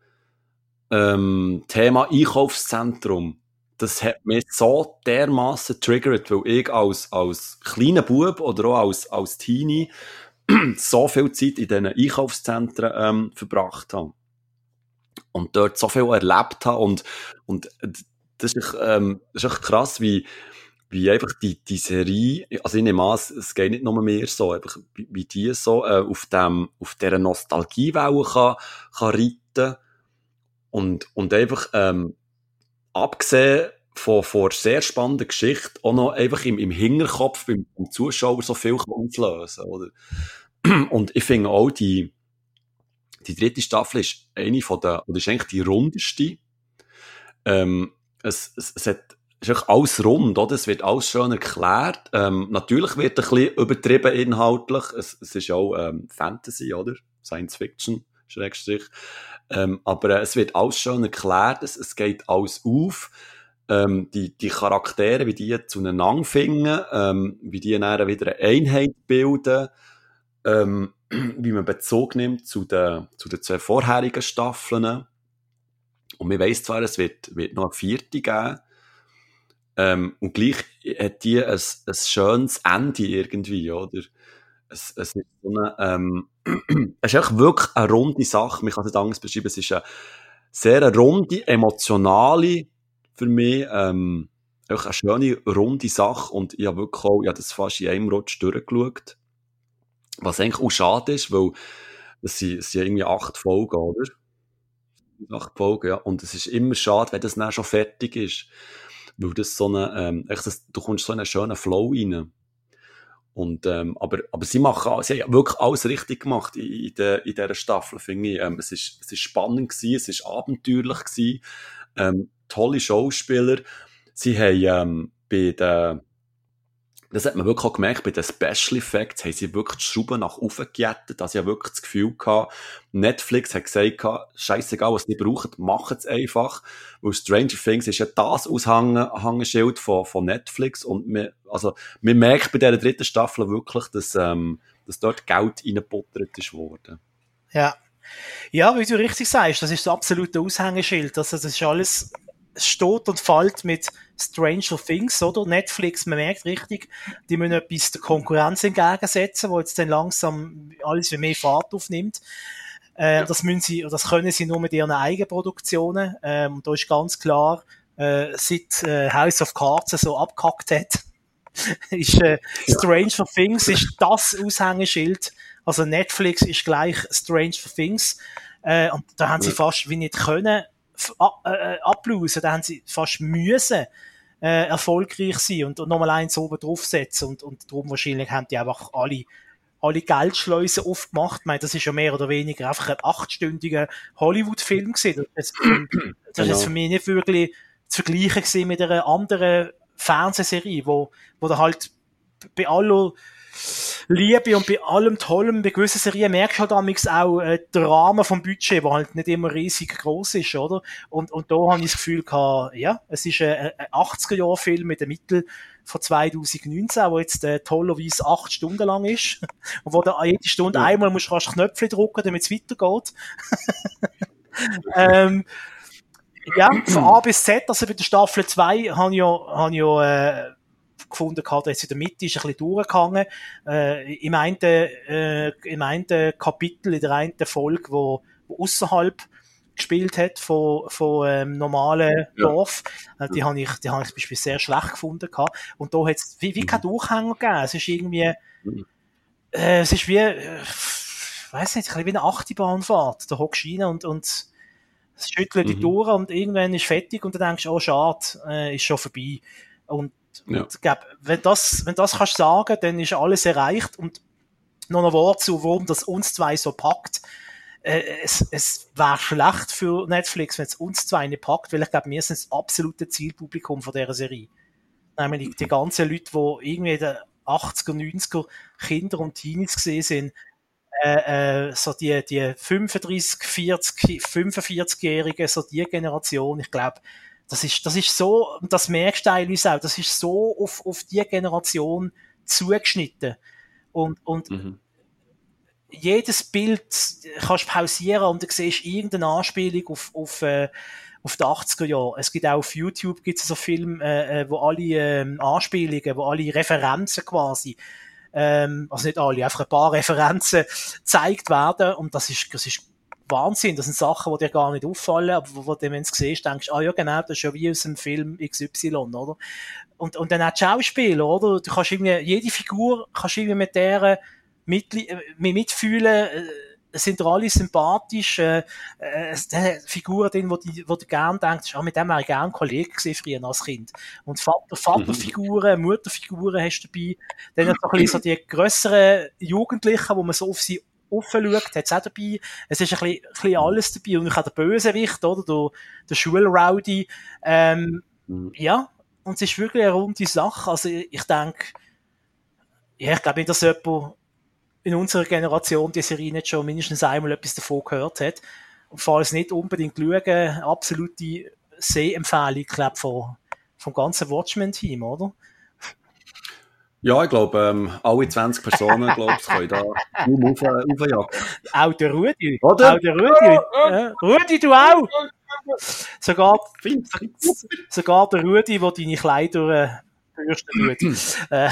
ähm, Thema Einkaufszentrum. Das hat mich so dermaßen triggert, weil ich als, als kleiner Bub oder auch als, als Teenie so viel Zeit in diesen Einkaufszentren ähm, verbracht habe und dort so viel erlebt habe und, und das ist, ähm, das ist echt krass, wie, wie einfach die, die Serie, also ich nehme an, es geht nicht nur mehr so, einfach wie, wie die so äh, auf dem, auf dieser Nostalgiewelle kann, kann reiten und, und einfach, ähm, abgesehen von, von sehr spannender Geschichte, auch noch einfach im, im Hinterkopf beim, beim Zuschauer so viel auslösen, oder? Und ich finde auch die, die dritte Staffel ist eine von der, oder ist eigentlich die rundeste. Ähm, es, es, es hat, ist eigentlich alles rund, oder? Es wird alles schön erklärt. Ähm, natürlich wird ein bisschen übertrieben inhaltlich. Es, es ist auch ähm, Fantasy, oder? Science Fiction, Schrägstrich. Ähm, aber äh, es wird alles schön erklärt. Es, es geht alles auf. Ähm, die, die Charaktere, wie die zueinander finden, ähm, wie die dann wieder eine Einheit bilden. Ähm, wie man Bezug nimmt zu den, zu den zwei vorherigen Staffeln. Und wir weiss zwar, es wird, wird noch eine vierte geben, ähm, und gleich hat die ein, ein schönes Ende irgendwie, oder? Es, es ist so eine, ähm, es ist wirklich eine runde Sache, man kann es nicht anders beschreiben, es ist eine sehr runde, emotionale, für mich, ähm, eine schöne, runde Sache und ich habe wirklich auch, ich habe das fast in einem Rutsch durchgeschaut. Was eigentlich auch schade ist, weil es sind, sind irgendwie acht Folgen, oder? Acht Folgen, ja. Und es ist immer schade, wenn das dann schon fertig ist. Weil das so eine, ähm, echt, das, du kommst so einen schönen Flow rein. Und, ähm, aber, aber sie machen, sie haben wirklich alles richtig gemacht in, in, der, in dieser Staffel, finde ich. Ähm, es ist, es ist spannend gewesen, es ist abenteuerlich gewesen, ähm, tolle Schauspieler. Sie haben, ähm, bei den, das hat man wirklich auch gemerkt, bei den Special Effects haben sie wirklich die Schrauben nach oben gejettet. Also ich wirklich das Gefühl gehabt, Netflix hat gesagt, scheißegal, was die brauchen, macht es einfach. Weil Stranger Things ist ja das Aushängeschild von, von Netflix und man, also, man merkt bei dieser dritten Staffel wirklich, dass, ähm, dass dort Geld reingebuttert ist worden. Ja. Ja, wie du richtig sagst, das ist das absolute Aushängeschild. Also, das ist alles es steht und fällt mit Stranger Things, oder? Netflix, man merkt richtig, die müssen etwas der Konkurrenz entgegensetzen, wo jetzt dann langsam alles wie mehr Fahrt aufnimmt. Äh, Das müssen sie, das können sie nur mit ihren Eigenproduktionen. Ähm, da ist ganz klar, äh, seit äh, House of Cards so abgekackt hat, ist äh, Stranger Things ist das Aushängeschild. Also Netflix ist gleich Stranger Things. Äh, und da haben sie fast wie nicht können äh, ablösen, da haben sie fast müssen äh, erfolgreich sein und, und nochmal eins oben draufsetzen und, und darum wahrscheinlich haben die einfach alle alle Geldschleusen aufgemacht. Ich meine, das ist ja mehr oder weniger einfach ein achtstündiger Hollywood-Film gewesen. Das, das, das genau. ist für mich nicht wirklich zu vergleichen mit einer anderen Fernsehserie, wo, wo da halt bei aller Liebe und bei allem Tollem, bei gewissen Serien merkst du halt damals auch äh, den Rahmen vom Budget, der halt nicht immer riesig groß ist, oder? Und, und da habe ich das Gefühl gehabt, ja, es ist ein, ein 80er-Jahr-Film mit dem Mittel von 2019, wo jetzt äh, tollerweise acht Stunden lang ist und wo du jede Stunde ja. einmal musst du rasch Knöpfe drücken, damit es weitergeht. ähm, ja, von A bis Z, also bei der Staffel 2 habe ich ja, habe ich ja äh, gefunden gehabt, jetzt in der Mitte ist ein bisschen durchgegangen. Äh, im, einen, äh, Im einen Kapitel, in der einen Folge, wo, wo außerhalb gespielt hat von, von ähm, normalen ja. Dorf. Äh, die habe ich, die habe ich zum Beispiel sehr schlecht gefunden gehabt. Und da hat es wie, wie mhm. kein Durchhänger gegeben. Es ist irgendwie, mhm. äh, es ist wie, äh, weiß nicht, ein bisschen wie eine Achterbahnfahrt. Da hockst du rein und, und es schüttelt mhm. die Tore und irgendwann ist fertig und dann denkst du, oh schade, äh, ist schon vorbei. Und, ja. und glaub, wenn das, wenn das kannst sagen, dann ist alles erreicht und noch ein Wort zu, warum das uns zwei so packt. Äh, es, es wäre schlecht für Netflix, wenn es uns zwei nicht packt, weil ich glaube, wir sind das absolute Zielpublikum von dieser Serie. Nämlich die ganzen Leute, die irgendwie in den 80er, 90er Kinder und Teenies gesehen sind, äh, äh, so die, die 35, 40, 45-Jährigen, so die Generation, ich glaube, das ist, das ist so, das merkst du eigentlich auch, das ist so auf, auf die Generation zugeschnitten. Und, und mhm. jedes Bild kannst du pausieren und du siehst irgendeine Anspielung auf, auf, äh, auf die 80er Jahre. Es gibt auch auf YouTube gibt's so Filme, äh, äh wo alle äh, Anspielungen, wo alle Referenzen quasi ähm, also nicht alle, einfach ein paar Referenzen gezeigt werden und das ist, das ist Wahnsinn, das sind Sachen, die dir gar nicht auffallen, aber wo, wo du, wenn du es siehst, denkst, ah ja genau, das ist ja wie aus dem Film XY, oder? Und, und dann auch die Schauspieler, oder? Du kannst irgendwie, jede Figur kannst irgendwie mit der mit, äh, mitfühlen, äh, sind alle sympathisch, äh, äh, Figuren drin, wo, die, wo du gern denkst, ah, mit dem wäre ich gern Kollege gewesen früher als Kind. Und Vater, Vaterfiguren, Mutterfiguren hast du dabei. Dann noch ein bisschen so die grösseren Jugendlichen, wo man so auf sie offen schaut, hat es auch dabei. Es ist ein bisschen, ein bisschen alles dabei. Und ich habe den Bösewicht, oder? Der, der Schulrowdy. Ähm, mhm. Ja. Und es ist wirklich eine runde Sache. Also, ich denke, ja, ich glaube nicht, dass jemand in unserer Generation die Serie nicht schon mindestens einmal etwas davon gehört hat. Und falls nicht unbedingt schauen, absolute Sehempfehlung, glaube vom, vom ganzen Watchmen-Team, oder? Ja, ich glaube, ähm, alle 20 Personen, glaube ich, können da nur auf, aufjagen. Auch der Rudi. Oder? Auch der Rudi. Ja. Rudi, du auch. Sogar, sogar der Rudi, der deine Kleider äh, bürsten tut. äh.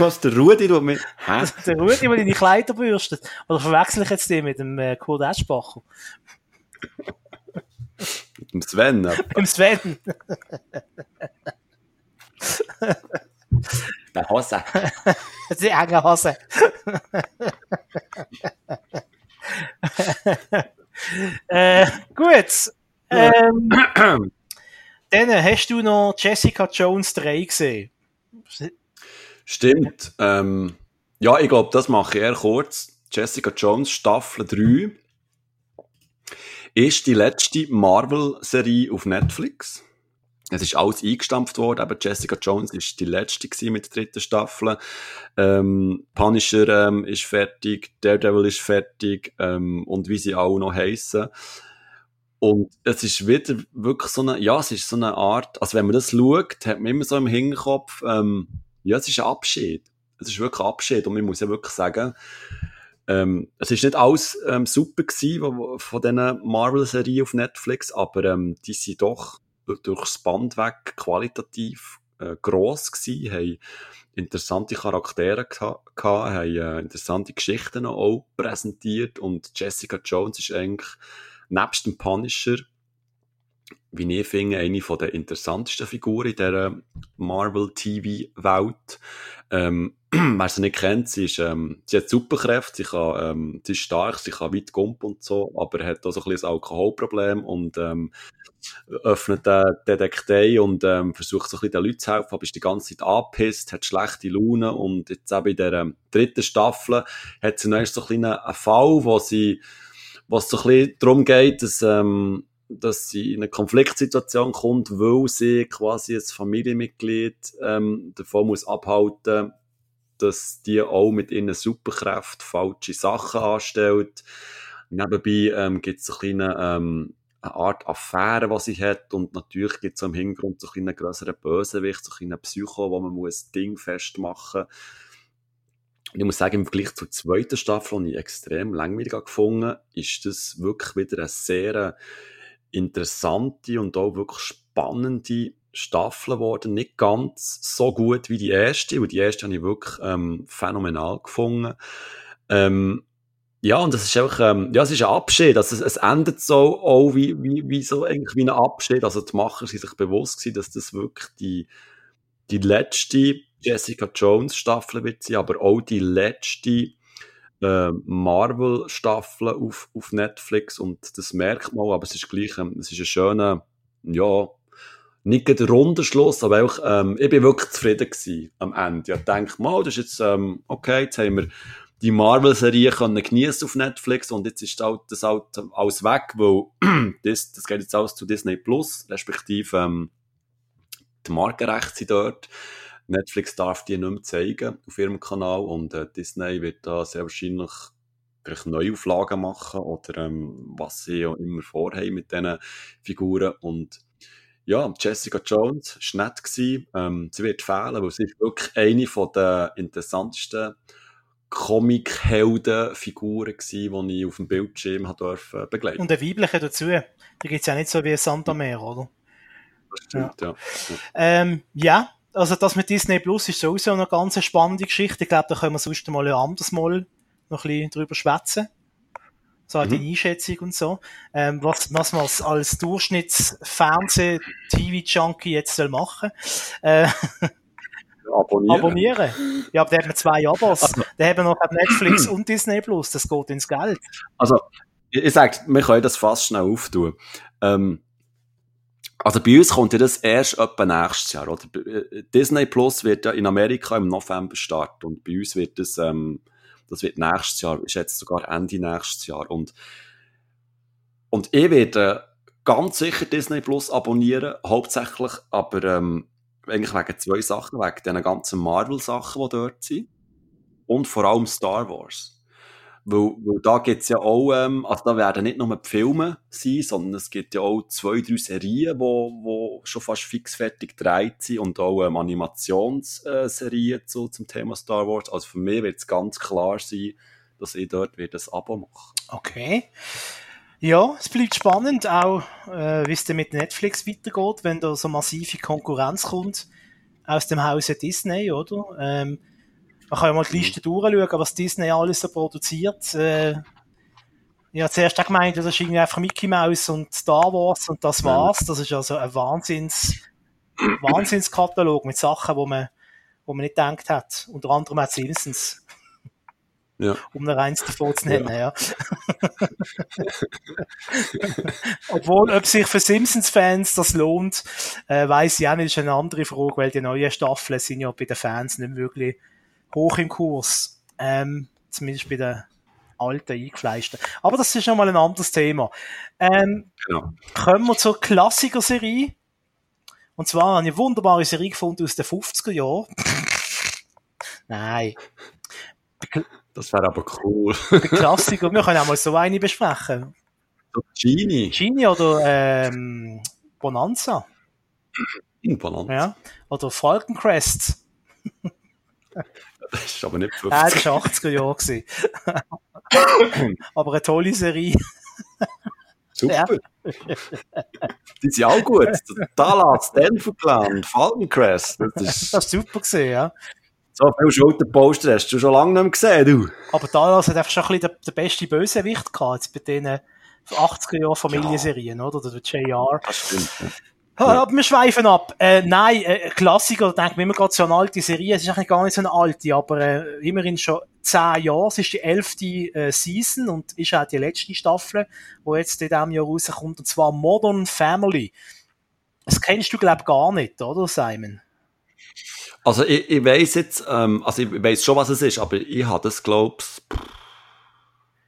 Was, der Rudi tut mit... Hä? Der Rudi, der deine Kleider bürstet. Oder verwechsel ich jetzt den mit dem äh, Kurt Eschbacher? mit dem Sven. Mit dem Sven. Der Hose. Die enge Hose. äh, gut. Ähm, dann hast du noch Jessica Jones 3 gesehen. Stimmt. Ähm, ja, ich glaube, das mache ich eher kurz. Jessica Jones Staffel 3 ist die letzte Marvel-Serie auf Netflix. Es ist alles eingestampft worden, aber Jessica Jones ist die letzte mit der dritten Staffel. Ähm, Punisher ähm, ist fertig, Daredevil ist fertig ähm, und wie sie auch noch heissen. Und es ist wieder wirklich so eine, ja, es ist so eine Art, also wenn man das schaut, hat man immer so im Hinterkopf, ähm, ja, es ist ein Abschied. Es ist wirklich ein Abschied. Und ich muss ja wirklich sagen, ähm, es ist nicht alles ähm, super gewesen von diesen Marvel-Serien auf Netflix, aber ähm, die sind doch durchs Band weg qualitativ äh, gross gewesen, haben interessante Charaktere gehabt, haben äh, interessante Geschichten auch präsentiert und Jessica Jones ist eigentlich nebst dem Punisher wie ich finde, eine von der interessantesten Figuren in dieser Marvel-TV-Welt. Ähm, wer sie nicht kennt, sie, ist, ähm, sie hat Superkräfte, sie, kann, ähm, sie ist stark, sie kann weit gumpen und so, aber hat auch so ein bisschen ein Alkoholproblem und ähm, öffnet den Detektei und ähm, versucht so ein bisschen den Leuten zu helfen, aber ist die ganze Zeit angepisst, hat schlechte Laune und jetzt eben in dieser dritten Staffel hat sie noch so ein bisschen einen Fall, wo sie, wo es so ein bisschen darum geht, dass ähm, dass sie in eine Konfliktsituation kommt, weil sie quasi als Familienmitglied ähm, davon muss abhalten dass die auch mit ihren Superkräften falsche Sachen anstellt. Nebenbei ähm, gibt es eine, ähm, eine Art Affäre, die sie hat und natürlich gibt es im Hintergrund so einen größeren Bösewicht, so einen Psycho, wo man muss Ding festmachen muss. Ich muss sagen, im Vergleich zur zweiten Staffel, die ich extrem langweilig gefunden ist das wirklich wieder eine sehr interessante und auch wirklich spannende Staffel geworden. Nicht ganz so gut wie die erste, weil die erste habe ich wirklich ähm, phänomenal gefunden. Ähm, ja, und das ist einfach, ähm, ja, es ist ein Abschied. Also es, es endet so auch wie, wie, wie so eigentlich wie ein Abschied. Also die Macher sind sich bewusst gewesen, dass das wirklich die, die letzte Jessica Jones Staffel wird sein, aber auch die letzte äh, Marvel-Staffeln auf, auf Netflix und das merkt man, aber es ist gleich, ähm, es ist ein schöner, ja, nicht der runde Schluss, aber auch, ähm, ich bin wirklich zufrieden gewesen am Ende. Ich dachte, mal, das ist jetzt, ähm, okay, jetzt haben wir die Marvel-Serie können auf Netflix und jetzt ist halt, das halt alles weg, weil das, das geht jetzt alles zu Disney Plus, respektive ähm, die Markenrechte sind dort. Netflix darf die nicht mehr zeigen auf ihrem Kanal und äh, Disney wird da sehr wahrscheinlich vielleicht Neuauflagen machen oder ähm, was sie ja immer vorhaben mit diesen Figuren und ja, Jessica Jones war nett. Gewesen. Ähm, sie wird fehlen, weil sie ist wirklich eine der interessantesten Comic-Helden-Figuren gewesen, die ich auf dem Bildschirm durfte begleiten. Und eine weibliche dazu. Die gibt es ja nicht so wie Santa Meer, oder? Das stimmt, ja. Ja, ähm, ja also das mit Disney Plus ist sowieso eine ganz spannende Geschichte. Ich glaube, da können wir sonst mal anders mal noch ein bisschen drüber schwätzen. So mhm. die Einschätzung und so. Ähm, was, was man als Durchschnittsfernseh-TV-Junkie jetzt soll machen. Äh, abonnieren. abonnieren. Ja, aber der hat zwei Abos. Also, der haben noch Netflix und Disney Plus. Das geht ins Geld. Also, ich, ich sage, wir können das fast schnell auftun. Ähm, also bei uns kommt ja das erst etwa nächstes Jahr, oder? Äh, Disney Plus wird ja in Amerika im November starten und bei uns wird das, ähm, das wird nächstes Jahr, ist jetzt sogar Ende nächstes Jahr und, und ich werde ganz sicher Disney Plus abonnieren, hauptsächlich, aber ähm, eigentlich wegen zwei Sachen, wegen den ganzen Marvel-Sachen, die dort sind und vor allem Star Wars. Weil, weil da gibt's ja auch, ähm, also da werden nicht nur die Filme sein, sondern es gibt ja auch zwei, drei Serien, wo, wo schon fast fix fertig gedreht sind und auch ähm, Animationsserien äh, zu, zum Thema Star Wars. Also für mich wird es ganz klar sein, dass ich dort wieder ein Abo mache. Okay. Ja, es bleibt spannend, auch äh, wie es denn mit Netflix weitergeht, wenn da so massive Konkurrenz kommt aus dem Hause Disney, oder? Ähm, man kann ja mal die Liste durchschauen, was Disney alles so produziert. Äh, ich habe zuerst auch gemeint, das ist irgendwie einfach Mickey Mouse und Star Wars und das war's. Das ist also ein Wahnsinns, Wahnsinnskatalog mit Sachen, wo man, wo man nicht gedacht hat. Unter anderem auch Simpsons. Ja. Um noch eins davon zu nennen, ja. ja. Obwohl, ob sich für Simpsons-Fans das lohnt, äh, weiss ich auch nicht, ist eine andere Frage, weil die neuen Staffeln sind ja bei den Fans nicht wirklich hoch im Kurs. Ähm, zumindest bei den alten Eingefleischten. Aber das ist nochmal ein anderes Thema. Ähm, genau. Kommen wir zur Klassiker-Serie. Und zwar eine wunderbare Serie gefunden aus den 50er Jahren. Nein. Das wäre aber cool. Der Klassiker, wir können auch mal so eine besprechen. Genie. Genie oder ähm, Bonanza. Bonanza. Ja. Oder Falcon Crest. Das ist aber nicht 50. Nein, das war 80er Jahre. aber eine tolle Serie. Super. Die sind auch gut. Dallas, Denver Clan, Falcon Crest. Das ist, Das ist super gesehen, ja. so viel Schulterposter hast du schon lange nicht mehr gesehen, du. Aber Dallas hat einfach schon ein bisschen den, den besten Bösewicht gehabt, jetzt bei diesen 80er Jahren Familienserien, oder? Oder der JR. Das stimmt. Ja. Aber wir schweifen ab. Äh, nein, äh, Klassiker, da denken wir immer gerade so eine alte Serie. Es ist eigentlich gar nicht so eine alte, aber äh, immerhin schon zehn Jahre. Es ist die elfte äh, Season und ist auch die letzte Staffel, wo jetzt in diesem Jahr rauskommt, und zwar Modern Family. Das kennst du, glaub gar nicht, oder, Simon? Also ich, ich weiss jetzt, ähm, also ich weiss schon, was es ist, aber ich habe das, glaub's,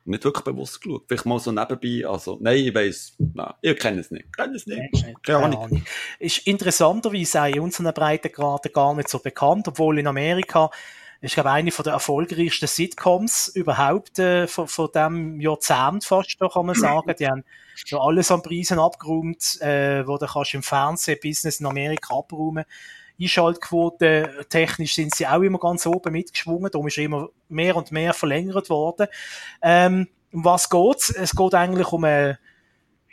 nicht wirklich bewusst geschaut. Vielleicht mal so nebenbei, also, nein, ich weiss, nein, ich kenne es nicht. Kenne es nicht. Keine Keine Ahnung. Ahnung. Ist interessanterweise auch in unseren Breitengraden gar nicht so bekannt, obwohl in Amerika ist, glaube ich, eine von der erfolgreichsten Sitcoms überhaupt äh, von, von dem Jahrzehnt fast, da kann man sagen. Die haben ja alles an Preisen abgeräumt, äh, wo du kannst im Fernsehbusiness in Amerika abräumen. Einschaltquote technisch sind sie auch immer ganz oben mitgeschwungen, darum ist immer mehr und mehr verlängert worden. Ähm, um was geht's? Es geht eigentlich um eine,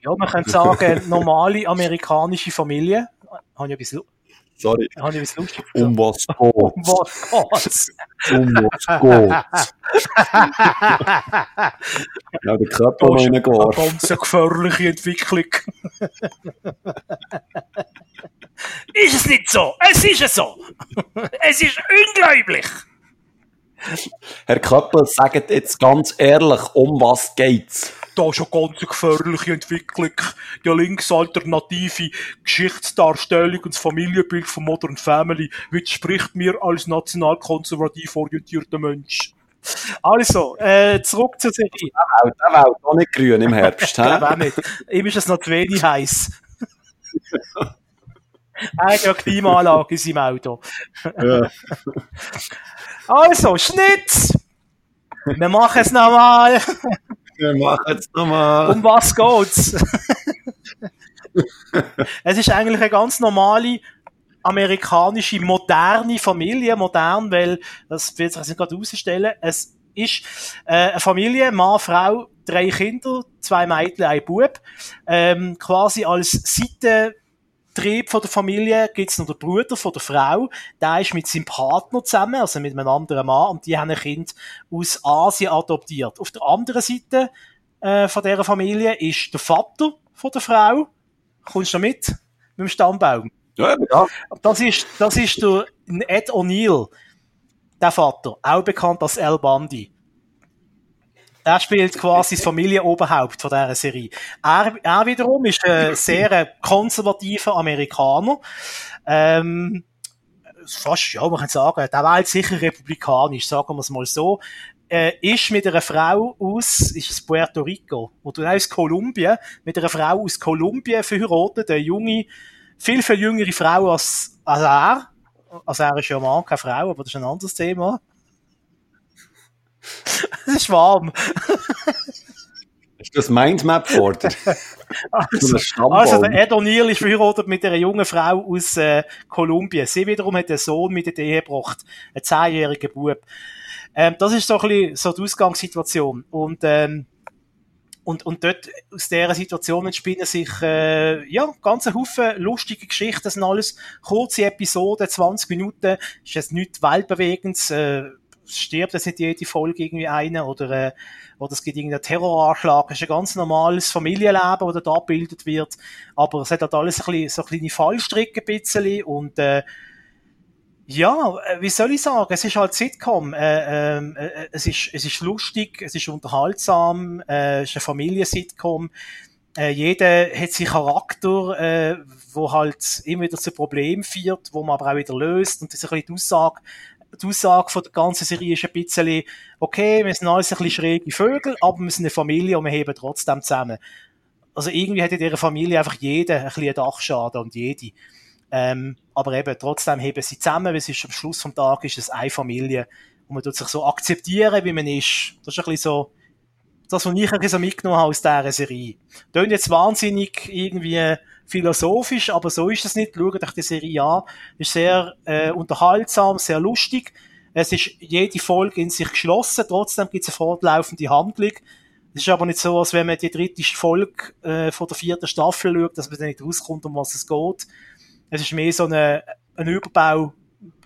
ja, man könnte sagen, normale amerikanische Familie. Habe ich etwas, Sorry. habe ich etwas lustig Um was Um geht's? was geht's? Um was geht's? Ja, der Körper noch Eine reingeworfen. ganz eine gefährliche Entwicklung. Ist es nicht so? Es ist es so. es ist unglaublich. Herr Köppel, sagt jetzt ganz ehrlich, um was geht's? Da ist eine ganz gefährliche Entwicklung. Die linksalternative Geschichtsdarstellung und das Familienbild von Modern Family widerspricht mir als nationalkonservativ orientierter Mensch. Also, äh, zurück zur Serie. Auch der Welt noch nicht grün im Herbst, Ich glaube auch nicht. Ihm ist es noch zu wenig heiß. er hat ja Klimaanlage in seinem Auto. Ja. Also, Schnitt! Wir machen es nochmal. Wir machen es nochmal. Um was geht's? es ist eigentlich eine ganz normale amerikanische moderne Familie, modern, weil das wird sich jetzt gerade herausstellen. Es ist äh, eine Familie, Mann, Frau, drei Kinder, zwei Mädchen, ein Bub. Ähm, quasi als Seitentrieb von der Familie gibt's noch den Bruder von der Frau. Der ist mit seinem Partner zusammen, also mit einem anderen Mann, und die haben ein Kind aus Asien adoptiert. Auf der anderen Seite äh, von dieser Familie ist der Vater von der Frau. Kommst du mit? Mit dem Stammbaum. Ja, ja. Das ist, das ist der Ed O'Neill, der Vater, auch bekannt als Al Bundy. Er spielt quasi das Familienoberhaupt von dieser Serie. Er, er wiederum ist ein sehr konservativer Amerikaner. Ähm, fast, ja, man kann sagen, der wählt sicher republikanisch, sagen wir es mal so. Äh, ist mit einer Frau aus, ist es Puerto Rico, oder nein, aus Kolumbien, mit einer Frau aus Kolumbien verheiratet, eine junge, viel, viel jüngere Frau als, als er. Also er ist ja Mann, keine Frau, aber das ist ein anderes Thema. Es ist warm. Ist das Mindmap? So Also, Stammbaum. also der Ed O'Neill ist verheiratet mit einer jungen Frau aus äh, Kolumbien. Sie wiederum hat einen Sohn mit in die Ehe gebracht. Einen zehnjährigen Bub. Ähm, das ist so ein bisschen so die Ausgangssituation. Und, ähm, und, und dort, aus dieser Situation entspinnen sich, äh, ja, ganze Haufen lustige Geschichten. Das sind alles kurze Episoden, 20 Minuten. Ist jetzt nichts weltbewegendes. Äh, stirbt jetzt nicht jede Folge irgendwie einer oder, äh, oder es gibt irgendeinen Terroranschlag. Es ist ein ganz normales Familienleben, das da abgebildet wird. Aber es hat halt alles ein bisschen, so kleine Fallstricke ein bisschen und, äh, ja, äh, wie soll ich sagen? Es ist halt Sitcom. Äh, ähm, äh, es, ist, es ist lustig, es ist unterhaltsam, äh, es ist eine Familiensitcom. Äh, jeder hat seinen Charakter, äh, wo halt immer wieder zu Problemen führt, wo man aber auch wieder löst. Und das ist ein bisschen die Aussage, die Aussage von der ganzen Serie ist ein bisschen, okay, wir sind alles ein bisschen schräge Vögel, aber wir sind eine Familie und wir heben trotzdem zusammen. Also irgendwie hat in dieser Familie einfach jeder ein bisschen Dachschaden und jede. Ähm, aber eben, trotzdem heben sie zusammen, weil es ist am Schluss vom Tag ist es eine Familie und man tut sich so akzeptieren, wie man ist. Das ist ein bisschen so, das, was ich so mitgenommen habe aus dieser Serie. Tönt jetzt wahnsinnig irgendwie philosophisch, aber so ist es nicht. Schaut euch die Serie an. Ist sehr äh, unterhaltsam, sehr lustig. Es ist jede Folge in sich geschlossen, trotzdem gibt es eine fortlaufende Handlung. Es ist aber nicht so, als wenn man die dritte Folge äh, von der vierten Staffel schaut, dass man dann nicht rauskommt, um was es geht. Es ist mehr so ein, ein Überbau,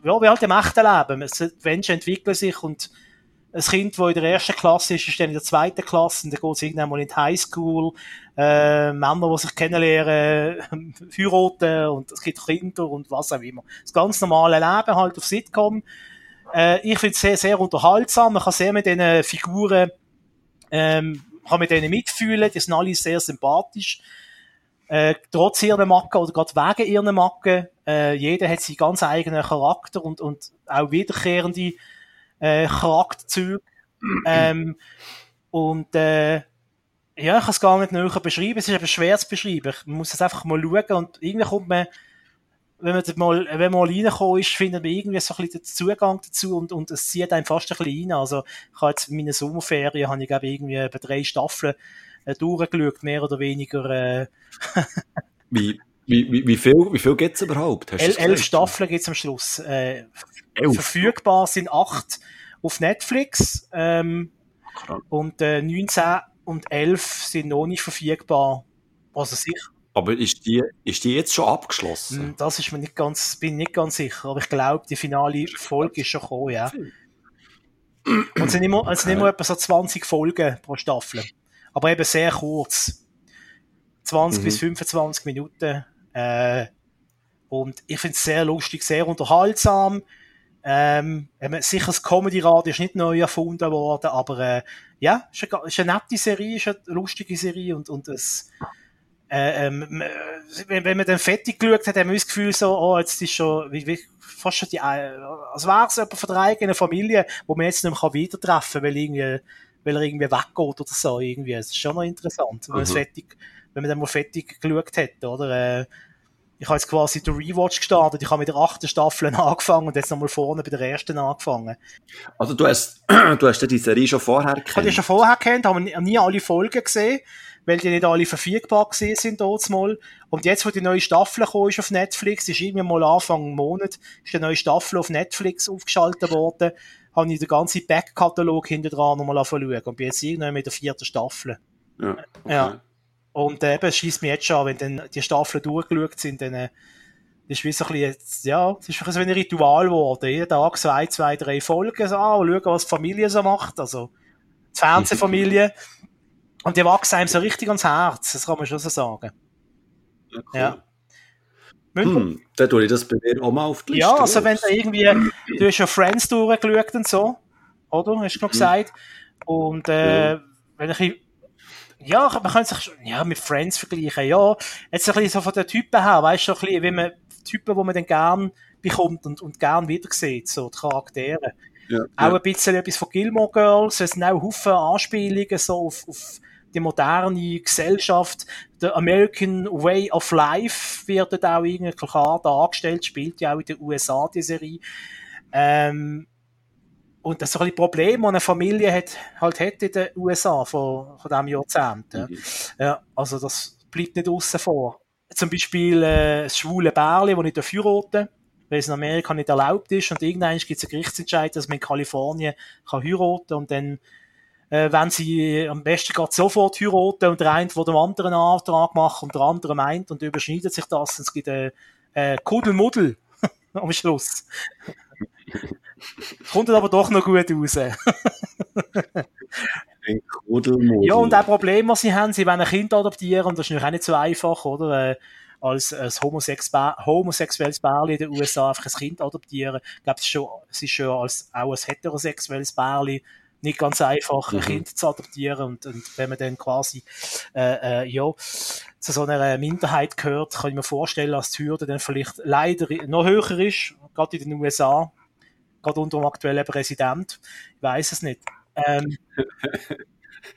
ja, wie halt im echten Leben. Menschen entwickeln sich und ein Kind, das in der ersten Klasse ist, ist dann in der zweiten Klasse und dann geht es irgendwann mal in die Highschool. Äh, Männer, die sich kennenlernen, heiraten und es gibt Kinder und was auch immer. Das ganz normale Leben halt auf Sitcom. Äh, ich finde es sehr, sehr unterhaltsam. Man kann sehr mit diesen Figuren, ähm, kann mit denen mitfühlen. Die sind alle sehr sympathisch. Äh, trotz ihrer Macken oder gerade wegen ihren Macken. Äh, jeder hat seinen ganz eigenen Charakter und, und auch wiederkehrende äh, Charakterzüge. ähm, und äh, ja, ich kann es gar nicht näher beschreiben. Es ist eben schwer zu beschreiben. Man muss es einfach mal schauen und irgendwie kommt man, wenn man mal, wenn man mal reingekommen ist, findet man irgendwie so ein bisschen den Zugang dazu und, und es zieht einem fast ein bisschen rein. Also, ich habe jetzt in meinen Sommerferien, habe ich glaube irgendwie bei drei Staffeln äh, durchgeschaut, mehr oder weniger, äh, wie, wie, wie, wie viel, wie viel gibt's überhaupt? Hast El, elf Staffeln gibt's am Schluss. Äh, elf. Verfügbar sind acht auf Netflix, ähm, und äh, 19 und 11 sind noch nicht verfügbar. Also sicher. Aber ist die, ist die jetzt schon abgeschlossen? Hm, das ist mir nicht ganz, bin nicht ganz sicher. Aber ich glaube, die finale Folge ist schon gekommen, ja. Und es sind immer, es sind immer etwa so 20 Folgen pro Staffel. Aber eben sehr kurz. 20 mhm. bis 25 Minuten. Äh, und ich finde es sehr lustig, sehr unterhaltsam. Ähm, sicher, das Comedy-Radio ist nicht neu erfunden worden, aber äh, ja, ist eine, ist eine nette Serie, ist eine lustige Serie und, und es, äh, ähm, wenn, wenn man dann fertig geschaut hat, haben wir das Gefühl so, oh, jetzt ist schon, wie, wie, fast schon die, äh, als wäre es jemand von der eigenen Familie, wo man jetzt nicht mehr wieder treffen kann, weil irgendwie, weil er irgendwie weggeht oder so, irgendwie. Es ist schon noch interessant, wenn, mhm. fertig, wenn man dann mal fertig geschaut hat, oder? Äh, ich habe jetzt quasi den Rewatch gestartet. Ich habe mit der achten Staffel angefangen und jetzt nochmal vorne bei der ersten angefangen. Also du hast, du hast die Serie schon vorher gekannt? Ich habe die schon vorher gekannt, habe nie alle Folgen gesehen, weil die nicht alle verfügbar gesehen sind dort mal. Und jetzt, wo die neue Staffel gekommen ist auf Netflix, ist irgendwie mal Anfang Monat, ist die neue Staffel auf Netflix aufgeschaltet worden, habe ich den ganzen Backkatalog hinter dran nochmal schauen und bin jetzt irgendwann mit der vierten Staffel. Ja, okay. ja. Und äh, eben, es schießt mich jetzt schon wenn dann die Staffeln durchgeschaut sind, dann äh, ist wie so ein bisschen, ja, es ist so ein Ritual geworden. Jeden Tag ein, zwei, drei Folgen so, ah, schauen, was die Familie so macht, also die Fernsehfamilie. Und die wachsen einem so richtig ans Herz, das kann man schon so sagen. Ja. Cool. ja. Hm, dann tue ich das bei mir auch mal auf die Liste. Ja, also wenn du irgendwie, du hast ja Friends durchgeschaut und so, oder? Hast du noch hm. gesagt. Und äh, ja. wenn ich ja, man könnte sich ja, mit Friends vergleichen, ja. Jetzt ein bisschen so von den Typen her, weißt du, so ein bisschen, wie man, Typen, die man dann gern bekommt und, und gern wieder sieht, so, die Charaktere. Ja, auch ja. ein bisschen etwas von Gilmore Girls, es sind auch Haufen Anspielungen so auf, auf die moderne Gesellschaft, der American Way of Life wird dort auch irgendwie klar dargestellt, spielt ja auch in den USA, die Serie. Ähm, und das ist so ein Problem, das eine Familie hat, halt hat in den USA von, von diesem Jahrzehnt. Ja. Mhm. ja. also das bleibt nicht außen vor. Zum Beispiel äh, das schwule Bärli, das nicht heiraten weil es in Amerika nicht erlaubt ist und irgendwann gibt es einen Gerichtsentscheid, dass man in Kalifornien kann heiraten und dann äh, wenn sie am besten gerade sofort heiraten und der eine, der dem anderen einen Antrag macht und der andere meint und überschneidet sich das und es gibt ein äh, äh, Kuddelmuddel am Schluss. Kommt aber doch noch gut raus. Ein Ja, und auch Problem, was sie haben, sie wollen ein Kind adoptieren und das ist natürlich auch nicht so einfach, oder? Äh, als, als homosexuelles Pärchen in den USA einfach ein Kind adoptieren. Ich glaube, es ist schon, es ist schon als, auch als heterosexuelles Pärchen nicht ganz einfach, ein mhm. Kind zu adoptieren. Und, und wenn man dann quasi äh, äh, ja, zu so einer Minderheit gehört, kann ich mir vorstellen, dass die Hürde dann vielleicht leider noch höher ist, gerade in den USA gerade unter dem aktuellen Präsident. Ich weiß es nicht. Ähm,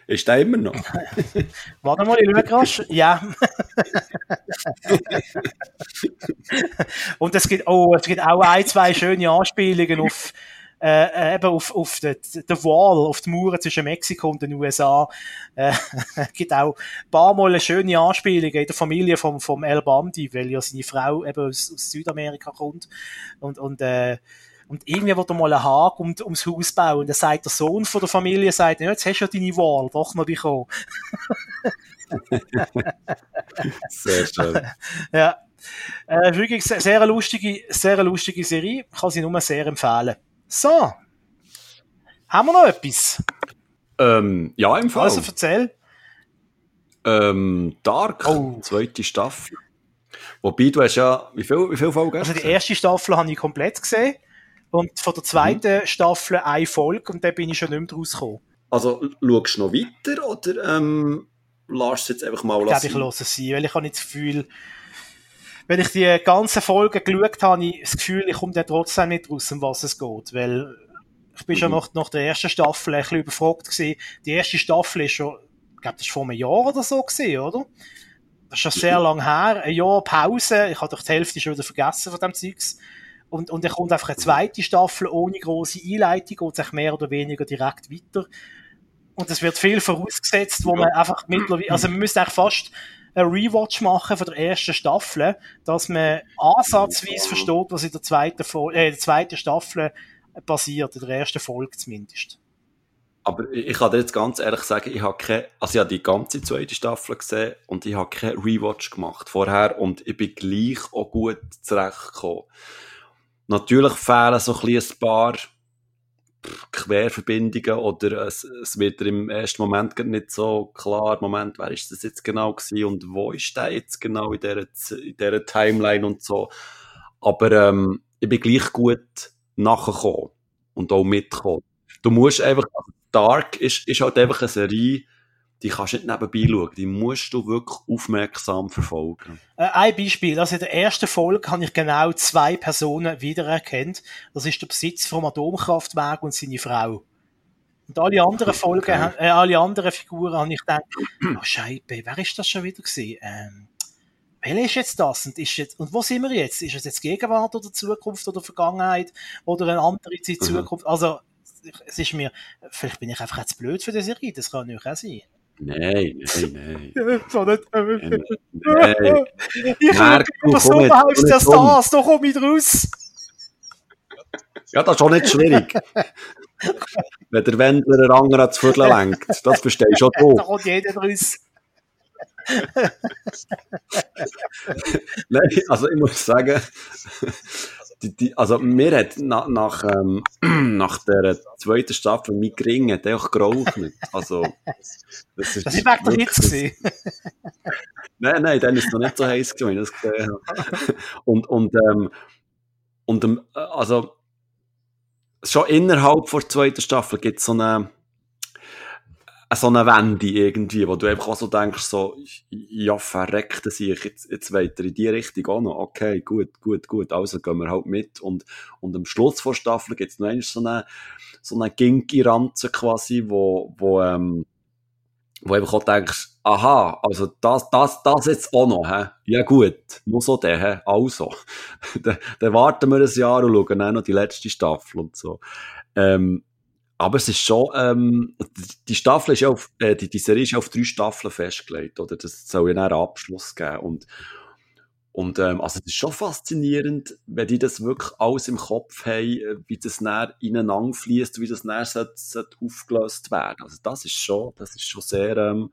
ist der immer noch? Warte mal, ich schaue rasch. Ja. Und es gibt, oh, es gibt auch ein, zwei schöne Anspielungen auf, äh, eben auf, auf den Wall, auf die Mauer zwischen Mexiko und den USA. Äh, gibt auch ein paar Mal eine schöne Anspielung in der Familie vom, vom El Bandi, weil ja seine Frau eben aus, aus Südamerika kommt. Und, und äh, Und irgendwie wird er mal einen Haken um, ums Haus bauen. Und dann sagt der Sohn von der Familie, sagt, ja, jetzt hast du ja deine Wahl, doch dich auch. Sehr schön. ja. Äh, wirklich sehr, sehr lustige, sehr lustige Serie. Ich kann sie nur sehr empfehlen. So. Haben wir noch etwas? Ähm, ja, im Fall. Also erzähl. Ähm, Dark, Oh. zweite Staffel. Wobei, du hast ja, wie viel, wie viel Folgen Also die erste Staffel habe ich komplett gesehen. Und von der zweiten Staffel eine Folge und dann bin ich schon nicht mehr rausgekommen. Also, schaust du noch weiter oder ähm, lässt es jetzt einfach mal Ich glaube, ich lasse es sein, weil ich habe nicht das Gefühl, wenn ich die ganzen Folgen geschaut habe, habe ich das Gefühl, ich komme dann trotzdem nicht raus, um was es geht. Weil ich bin schon Mhm. nach, nach der ersten Staffel ein bisschen überfragt gewesen. Die erste Staffel ist schon, ich glaube, das war vor einem Jahr oder so gewesen, oder? Das ist schon sehr lang her. Ein Jahr Pause. Ich habe doch die Hälfte schon wieder vergessen von dem Zeugs. Und, und dann kommt einfach eine zweite Staffel ohne große Einleitung, geht sich mehr oder weniger direkt weiter. Und es wird viel vorausgesetzt, wo Ja. man einfach mittlerweile, also man müsste eigentlich fast einen Rewatch machen von der ersten Staffel, dass man ansatzweise versteht, was in der zweiten, Fol äh, der zweiten Staffel passiert, in der ersten Folge zumindest. Aber ich, kann dir jetzt ganz ehrlich sagen, ich habe keine, also ich habe die ganze zweite Staffel gesehen und ich habe keinen Rewatch gemacht vorher und ich bin gleich auch gut zurechtgekommen. Natürlich fehlen so ein, ein paar Querverbindungen oder es, es wird im ersten Moment nicht so klar, Moment, wer ist das jetzt genau gewesen und wo ist der jetzt genau in dieser, in dieser Timeline und so. Aber ähm, ich bin gleich gut nachgekommen und auch mitgekommen. Du musst einfach, also Dark ist, ist halt einfach eine Serie, die kannst du nicht nebenbei schauen, die musst du wirklich aufmerksam verfolgen. Äh, ein Beispiel, also in der ersten Folge habe ich genau zwei Personen wiedererkannt. Das ist der Besitz vom Atomkraftwerk und seine Frau. Und alle anderen Folgen, Okay. äh, alle anderen Figuren habe ich gedacht, oh Scheibe, wer ist das schon wieder gewesen? Ähm, welcher ist jetzt das? Und, ist jetzt, und wo sind wir jetzt? Ist es jetzt Gegenwart oder Zukunft oder Vergangenheit oder eine andere Zeit Mhm. Zukunft? Also, es ist mir, vielleicht bin ich einfach jetzt blöd für die Serie, das kann natürlich auch sein. Nein, nein, nein. So nicht, nein, nein. Ich das Sommerhaus komm der jetzt um. Stars, da komm ich raus. Ja, das ist auch nicht schwierig. Wenn der Wendler einen anderen ans Viertel lenkt, das verstehst Da du. kommt jeder raus. Nein, also ich muss sagen, die, die, also mir hat nach, nach, ähm, nach der zweiten Staffel mein Gring hat auch geraucht. Also, das ist, ist weg gewesen. Nein, nein, dann ist es noch nicht so heiß gewesen, das gesehen habe. Und, und, ähm, und ähm, also, schon innerhalb der zweiten Staffel gibt es so eine, so eine Wende irgendwie, wo du einfach auch so denkst, so, ja, verreckt sich, jetzt, jetzt weiter in die Richtung auch noch. Okay, gut, gut, gut, also gehen wir halt mit. Und, und am Schluss der Staffel gibt es noch einmal so eine, so eine Ginki-Ranze quasi, wo, wo, ähm, wo einfach auch denkst, aha, also das, das, das jetzt auch noch, hä? Ja gut, nur so der, hä? Also. dann, dann warten wir ein Jahr und schauen dann noch die letzte Staffel und so. Ähm, aber es ist schon, ähm, die Staffel ist ja auf, äh, die, die Serie ist ja auf drei Staffeln festgelegt, oder? Das soll ja einen Abschluss geben und und ähm, also das ist schon faszinierend, wenn die das wirklich alles im Kopf haben, äh, wie das dann ineinander fließt, wie das sollte, sollte aufgelöst werden. Also das ist schon, das ist schon sehr ähm,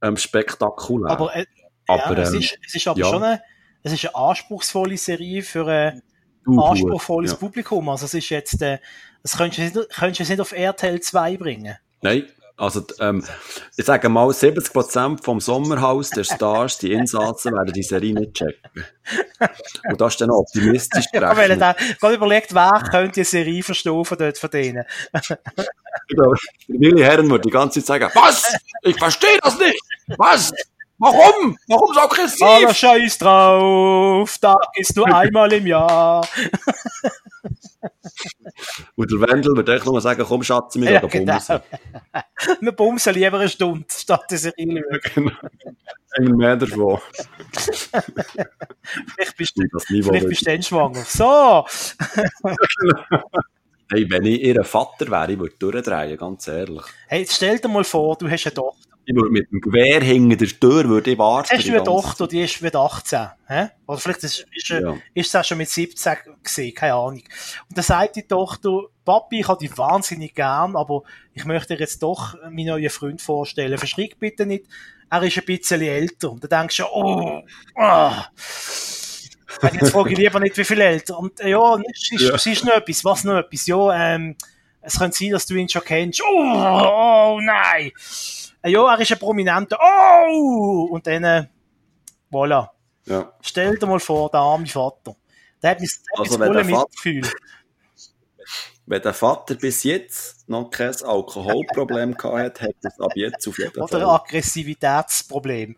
ähm, spektakulär. Aber, äh, Aber, ja, es, ähm, ist, es ist aber ja. schon eine, es ist eine anspruchsvolle Serie für ein Du, anspruchsvolles ja. Publikum. Also es ist jetzt, äh, das könntest du nicht, könntest du nicht auf RTL 2 bringen. Nein, also ähm, ich sage mal, 70% vom Sommerhaus der Stars, die Insassen, werden die Serie nicht checken. Und das ist dann optimistisch Ich habe gerechnet. da gerade überlegt, wer könnte die Serie verstehen von dort von denen. Willi Herren würde die ganze Zeit sagen, was? Ich verstehe das nicht! Was? Warum? Warum so aggressiv? Aller Scheiß drauf, da ist nur einmal im Jahr. Und der Wendel würde echt nur sagen, komm Schatz, wir Ja, gehen genau. bumsen. Wir bumsen lieber eine Stunde, statt die Serie schauen. Immer mehr davon. Vielleicht bist du, Das Niveau vielleicht wird- bist du dann schwanger. So, hey, wenn ich ihr Vater wäre, ich würde durchdrehen, ganz ehrlich. hey, stell dir mal vor, du hast eine Tochter. Ich würde mit dem Gewehr hinter der Tür würde ich warten. Hast du eine Tochter, die ist mit 18, hä? Oder vielleicht ist, ist, ja. ist sie auch schon mit 17 gesehen, keine Ahnung. Und dann sagt die Tochter, Papi, ich habe dich wahnsinnig gern, aber ich möchte dir jetzt doch meinen neuen Freund vorstellen. Verschrick bitte nicht, er ist ein bisschen älter. Und dann denkst du, oh, oh. Jetzt frage ich lieber nicht, wie viel älter. Und äh, ja, es ist, ja. ist noch etwas, was noch etwas, ja, ähm, es könnte sein, dass du ihn schon kennst. Oh, oh nein! Ja, er ist ein Prominenter. Oh! Und dann, äh, voilà. Ja. Stell dir mal vor, der arme Vater. Der hat mich, also, voll Mitgefühl. Wenn der Vater bis jetzt noch kein Alkoholproblem gehabt hat, hat er es ab jetzt auf jeden Fall. Oder ein Aggressivitätsproblem.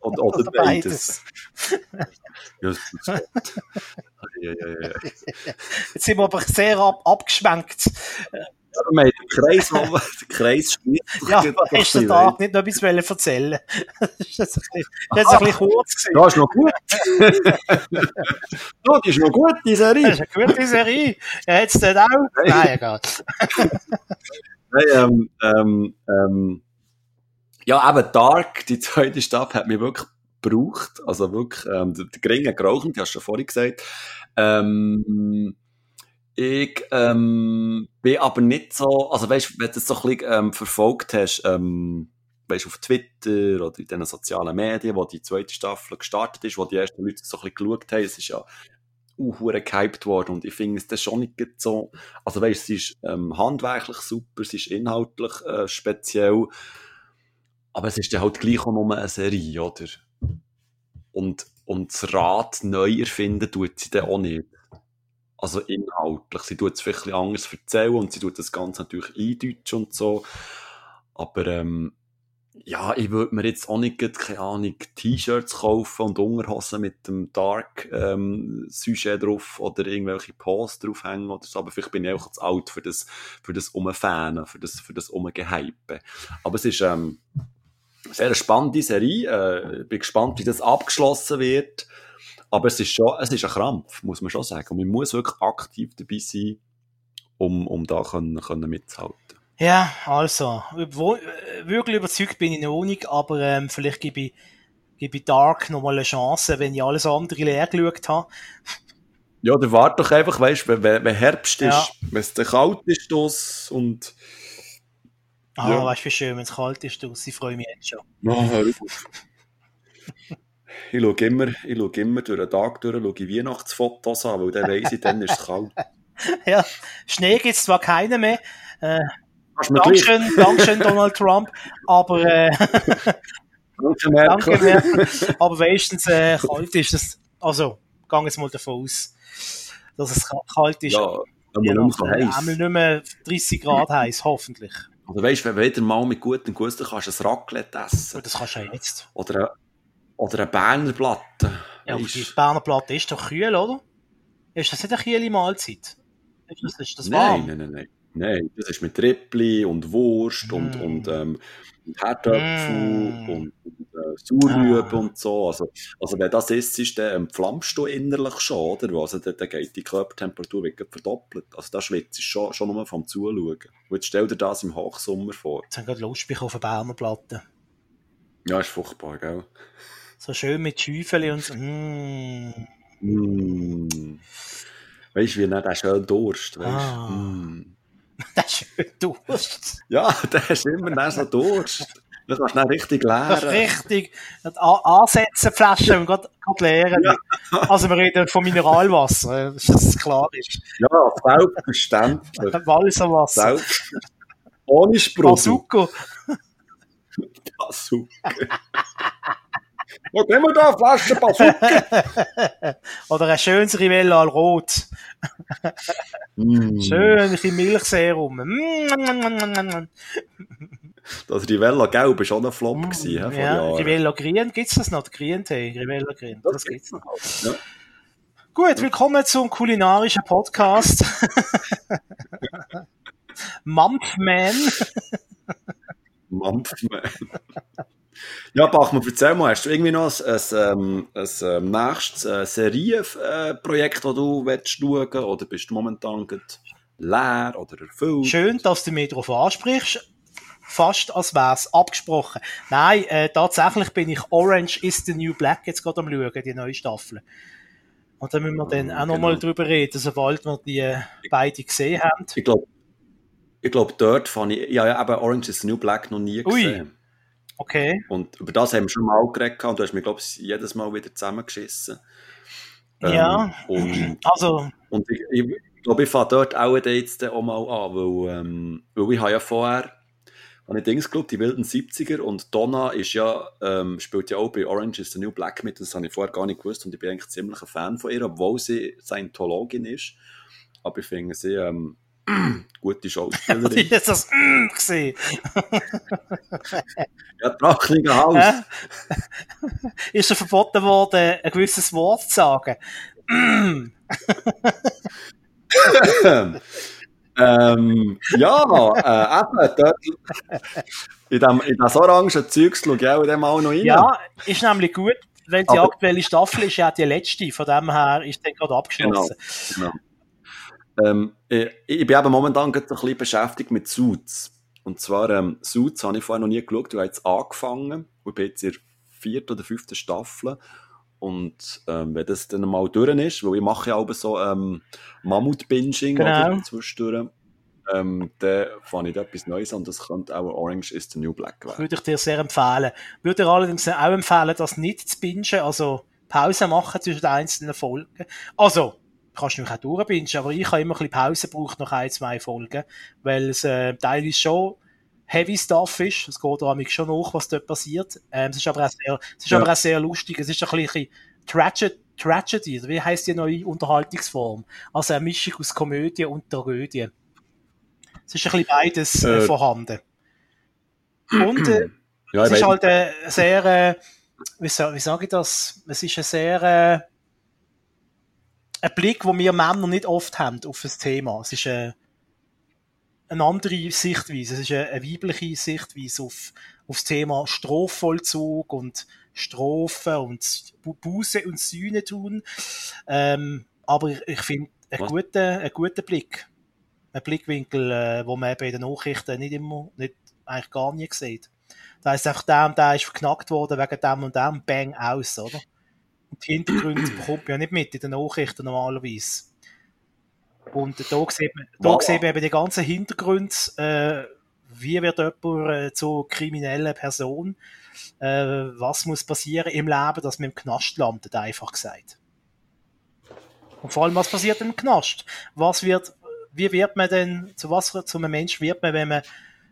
Oder, oder, oder beides. beides. Jetzt sind wir aber sehr ab abgeschwenkt. Wir haben den Kreis, den Kreis. Ja, aber hast du da nicht noch etwas erzählen Das ist ein bisschen, das ein bisschen kurz. Das ist noch gut. die ist noch gut, die Serie. Das ist eine gute Serie. Ja, jetzt nicht auch? Nein, egal. Nein, ähm, ähm, ähm, ja, eben Dark, die zweite Staffel, hat mich wirklich gebraucht. Also wirklich, ähm, der, geringe geraucht, die hast du schon vorhin gesagt. Ähm, ich ähm, bin aber nicht so, also weißt, wenn du das so ein bisschen ähm, verfolgt hast, ähm, weißt, auf Twitter oder in den sozialen Medien, wo die zweite Staffel gestartet ist, wo die ersten Leute so ein bisschen geschaut haben, es ist ja uh, gehypt worden und ich finde es dann schon nicht so, also weißt, es ist ähm, handwerklich super, es ist inhaltlich äh, speziell, aber es ist dann halt gleich auch nur eine Serie, oder? Und, und das Rad neu erfinden tut sie dann auch nicht. Also inhaltlich. Sie tut es vielleicht anders erzählen und sie tut das Ganze natürlich eindeutschen und so. Aber ähm, ja, ich würde mir jetzt auch nicht, keine Ahnung, T-Shirts kaufen und Unterhosen mit dem Dark ähm, drauf oder irgendwelche Posts draufhängen oder so. Aber vielleicht bin ich auch zu alt für das, für das Umfanen, für das, für das Umgehypen. Aber es ist, ähm, sehr spannende Serie. Äh, bin gespannt, wie das abgeschlossen wird. Aber es ist schon, es ist ein Krampf, muss man schon sagen. Und man muss wirklich aktiv dabei sein, um, um da können, können mitzuhalten. Ja, also, wirklich überzeugt bin ich noch nicht, aber ähm, vielleicht gebe ich, gebe ich Dark nochmal eine Chance, wenn ich alles andere leer geschaut habe. Ja, dann warte doch einfach, weißt du, wenn, wenn Herbst ist, ja. wenn es kalt ist und Ah, ja. weißt du, wie schön, wenn es kalt ist, ich freue mich jetzt schon. Auf. ich schaue immer, ich schaue immer durch den Tag durch, schaue Weihnachtsfotos an, weil dann weiss ich, dann ist es kalt. ja, Schnee gibt es zwar keinen mehr. Äh, Dankeschön, Dankeschön, Donald Trump, aber äh, Danke, Merkel. Danke. Aber wenigstens äh, kalt ist es. Also, gehen jetzt mal davon aus, dass es kalt ist. Ja, aber nicht mehr heiß. Nicht mehr 30 Grad heiß, hoffentlich. Oder weißt du, wenn du wieder mal mit gutem Gusto kannst ein Raclette essen. Das kannst du ja jetzt. Oder eine, oder eine Berner Platte. Ja, aber die Berner Platte ist doch kühl, oder? Ist das nicht eine kühle Mahlzeit? Ist das, ist das warm? Nein, nein, nein, nein. Das ist mit Rippli und Wurst mm. und, und ähm, Herdöpfel mm. und, und äh, Sauerrüben ah. und so. Also, also wenn das ist, ist dann entflammst du innerlich schon, oder? Also dann, dann geht die Körpertemperatur wirklich verdoppelt. Also da schwitzt schon, schon nur vom Zuschauen. Und jetzt stell dir das im Hochsommer vor. Jetzt haben gerade Lust auf eine Bernerplatte. Ja, ist furchtbar, gell? So schön mit Schäufeli und so. Mm. Mm. Weißt du, wie der schön Durst, weißt ah. mm. Der ist schön Durst. Ja, der ist immer noch so Durst. Das kannst du dann richtig leeren. Richtig. Ansetzen, Flaschen und gerade leeren. Ja. Also wir reden von Mineralwasser, dass das klar ist. Ja, selbstverständlich. Walserwasser. Selbst. Ohne Sprudel. Bazooka. Bazooka. Wo gehen wir da? Flasche Bazooka. Oder ein schönes Rivella al Rot. mm. Schön, ein bisschen Milchserum. Mm. Das Rivella Gelb war auch ein Flop. Mm, gewesen, ja, Jahren. Rivella Green, gibt es das noch? Green Tee, Rivella Green, das, das gibt's noch. Ja. Gut, willkommen zum kulinarischen Podcast. Mampfman. Mampfman. Ja, Bachmann, erzähl mal, hast du irgendwie noch ein, ein, ein, nächstes äh, Serienprojekt, das du willst schauen oder bist du momentan leer oder erfüllt? Schön, dass du mich darauf ansprichst. fast als wär's abgesprochen. Nein, äh, tatsächlich bin ich Orange is the New Black jetzt gerade am schauen, die neue Staffel. Und da müssen wir dann auch nochmal Genau. drüber reden, sobald wir die äh, beide gesehen haben. Ich glaube, ich glaub, dort fand ich, ja, ja, eben Orange is the New Black noch nie Ui. Okay. Und über das haben wir schon mal geredet und du hast mir, glaube ich, jedes Mal wieder zusammengeschissen. Ähm, Ja. Und, Also, und ich, ich, ich glaube, ich fange dort auch jetzt auch mal an, weil, ähm, weil ich habe ja vorher habe ich Dings geschaut, die wilden 70er und Donna ist ja, ähm, spielt ja auch bei Orange is the New Black mit, das habe ich vorher gar nicht gewusst und ich bin eigentlich ziemlich ein Fan von ihr, obwohl sie Scientologin ist. Aber ich finde sie ähm, gute ich Schauspielerin. jetzt das mm, gesehen. ja, Drachlinger Haus. Ist er verboten worden, ein gewisses Wort zu sagen? Ähm, ja, äh, eben, dort, in, dem, in das orangen Zeugs schaue ich auch in dem auch noch rein. Ja, ist nämlich gut, weil die Aber- aktuelle Staffel ist ja die letzte, von dem her ist dann gerade abgeschlossen. Genau. Ähm, ich, ich bin eben momentan gerade so ein bisschen beschäftigt mit Suits. Und zwar, ähm, Suits habe ich vorher noch nie geschaut, ich habe jetzt angefangen. Ich bin jetzt in der vierten oder fünften Staffel. Und ähm, wenn das dann mal durch ist, weil ich mache ja auch so ähm, Mammut-Binging Genau. zwischendurch, ähm, dann fange ich etwas Neues an. Das könnte auch Orange is the New Black werden. Würde ich dir sehr empfehlen. Würde dir allerdings auch empfehlen, das nicht zu bingen, also Pause machen zwischen den einzelnen Folgen. Also, kannst du natürlich auch durchbingen, aber ich habe immer ein bisschen Pause gebraucht nach ein, zwei Folgen, weil es äh, teilweise schon Heavy Stuff ist. Es geht damit schon nach, was dort passiert. Ähm, es ist aber auch sehr, es ist Ja. aber auch sehr lustig. Es ist ein bisschen Tragedy, Tragedy, wie heißt die neue Unterhaltungsform? Also eine Mischung aus Komödie und Tragödie. Es ist ein bisschen beides äh, Äh. vorhanden. Und äh, Ja, es ist halt äh, sehr, äh, wie, sa- wie sage ich das? Es ist ein sehr, äh, ein Blick, den wir Männer nicht oft haben auf das Thema. Es ist äh, eine andere Sichtweise. Es ist eine, eine weibliche Sichtweise auf, auf das Thema Strafvollzug und Strafen und Bu- Buße und Sühne tun. Ähm, aber ich, finde, einen guten, einen guten Blick. Ein Blickwinkel, äh, wo man eben in den Nachrichten nicht immer, nicht, eigentlich gar nie sieht. Da ist einfach der und der ist verknackt worden wegen dem und dem, bang, aus, oder? Und die Hintergründe bekommt man ja nicht mit in den Nachrichten normalerweise. Und da sieht man, da sieht man eben die ganzen Hintergründe, äh, wie wird jemand äh, zur kriminellen Person, äh, was muss passieren im Leben, dass man im Knast landet, einfach gesagt. Und vor allem, was passiert im Knast? Was wird, wie wird man denn, zu was zu einem Mensch wird man, wenn man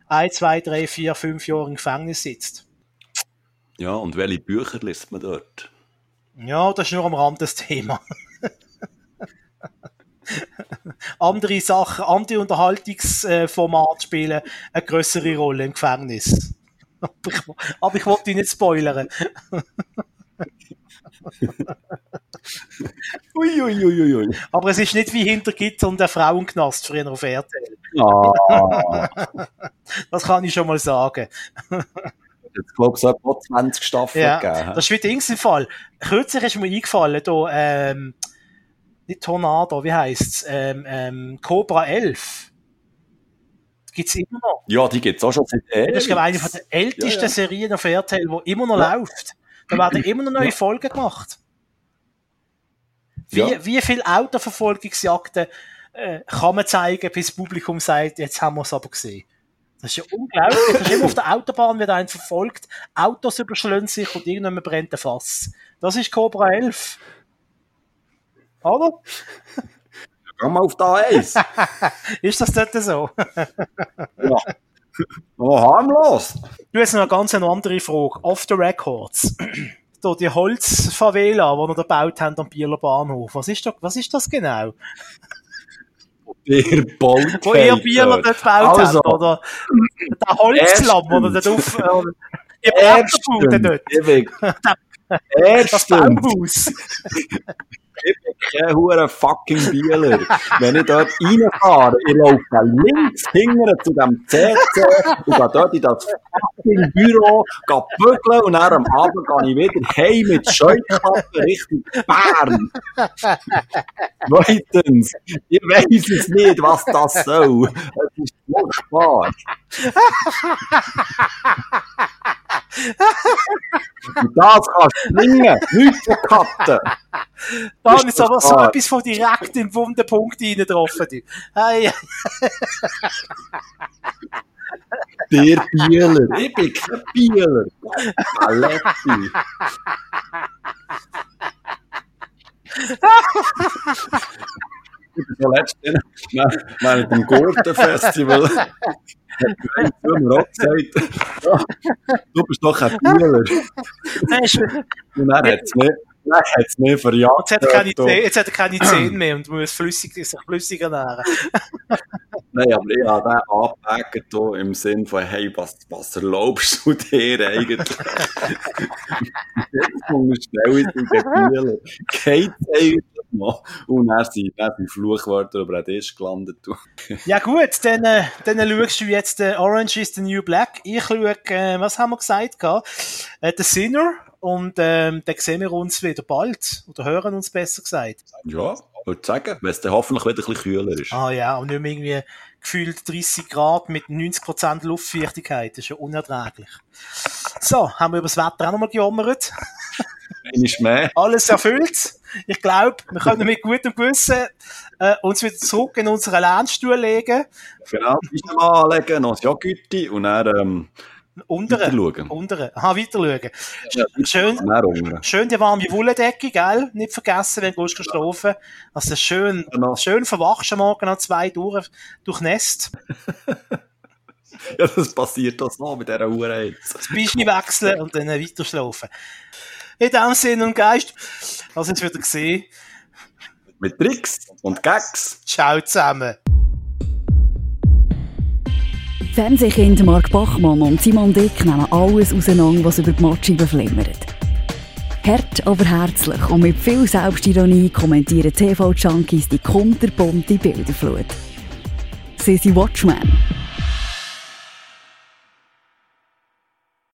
ein, zwei, drei, vier, fünf Jahre im Gefängnis sitzt? ja, und welche Bücher liest man dort? Ja, das ist nur am Rand das Thema. andere Sachen, andere Unterhaltungsformate spielen eine größere Rolle im Gefängnis. Aber ich, aber ich wollte dich nicht spoilern. Uiuiuiui. Aber es ist nicht wie hinter Gitter und der Frauenknast früher auf RTL. Ah, Das kann ich schon mal sagen. Jetzt glaube ich, es hat noch 20 Staffeln Ja, gegeben. das ist wie Dings im Fall. Kürzlich ist mir eingefallen, da, ähm, nicht Tornado, wie heisst's? Ähm, ähm, Cobra 11. Gibt's immer noch. Ja, die gibt es auch schon seit Das ist, glaube ich, eine den ältesten Ja, ja. Serien auf RTL, die immer noch Ja. läuft. Da werden immer noch neue. Folgen gemacht. Wie, Ja. wie viele Autoverfolgungsjagden äh, kann man zeigen, bis das Publikum sagt, jetzt haben wir es aber gesehen. Das ist ja unglaublich. Das ist immer auf der Autobahn wird einen verfolgt, Autos überschlönen sich und irgendwann brennt ein Fass. Das ist Cobra 11. Oder? Geh mal auf da eins. Ist das dort so? ja. Oh, harmlos. Du hast noch eine ganz andere Frage. Off the records. da die Holzfavela, die wir da gebaut haben am Bieler Bahnhof. Was ist, da, was ist das genau? Der baut Wo ihr Bieler dort gebaut Also. habt, oder? Der Holzlamm, oder dort auf, oder die Bretterbude dort. Ewig. Das Erstens, Baumhaus. Hure fucking Bieler. Wenn ich dort reinfahre, ich laufe links hinten zu dem CC und gehe dort in das fucking Büro, gehe bügeln und dann am Abend gehe ich wieder heim mit Scheuklappen Richtung Bern. Zweitens, ich weiss es nicht, was das soll. Es ist furchtbar. Und das kannst du bringen, nichts verkatten. Da ist aber so etwas von direkt im wunden Punkt reingetroffen. Hey. Der Bieler, ich bin kein Bieler. Paletti. Letztens während dem Gurtenfestival hat mir auch gesagt, du bist doch ein Bieler. Und dann hat es mich, dann hat's mich verjagt. Jetzt hat, er keine jetzt hat er keine Zähne mehr und muss flüssig, sich flüssig ernähren. Nein, aber ich habe den angepackt hier im Sinn von, hey, was, was erlaubst du dir eigentlich? Jetzt unterstelle ich dir eigentlich noch? Und dann sind, dann sind Fluchwörter über den Tisch gelandet. ja gut, dann, äh, dann schaust du jetzt äh, Orange is the New Black. Ich schaue, äh, was haben wir gesagt? Äh, The Sinner. Und ähm, dann sehen wir uns wieder bald. Oder hören uns besser gesagt. Ja, würde sagen, wenn es dann hoffentlich wieder ein bisschen kühler ist. Ah ja, und nicht mehr irgendwie gefühlt 30 Grad mit 90% Luftfeuchtigkeit. Das ist ja unerträglich. So, haben wir über das Wetter auch nochmal gejammert. Ist mehr. Alles erfüllt. Ich glaube, wir können mit gutem Gewissen äh, uns wieder zurück in unseren Lernstuhl legen. Genau, Pischem anlegen, noch ein Joghurt und dann ähm, Unteren. weiterschauen. Unteren. Aha, weiter schauen. Ja, Schön, schön die warme Wolldecke, gell? Nicht vergessen, wenn du schlafen. Also schön, Genau. schön verwachst am Morgen an zwei durch, durchnässt. Ja, das passiert das noch mit dieser Uhr jetzt. das Beine wechseln und dann weiter schlafen. In dem Sinn und Geist, also jetzt wieder gesehen. Mit Tricks und Gags. Ciao zusammen. Fernsehkind Mark Bachmann und Simon Dick nehmen alles auseinander, was über die Matscheibe flimmert. Hart, aber herzlich und mit viel Selbstironie kommentieren TV-Junkies die kunterbunte Bilderflut. Sie sind Watchmen.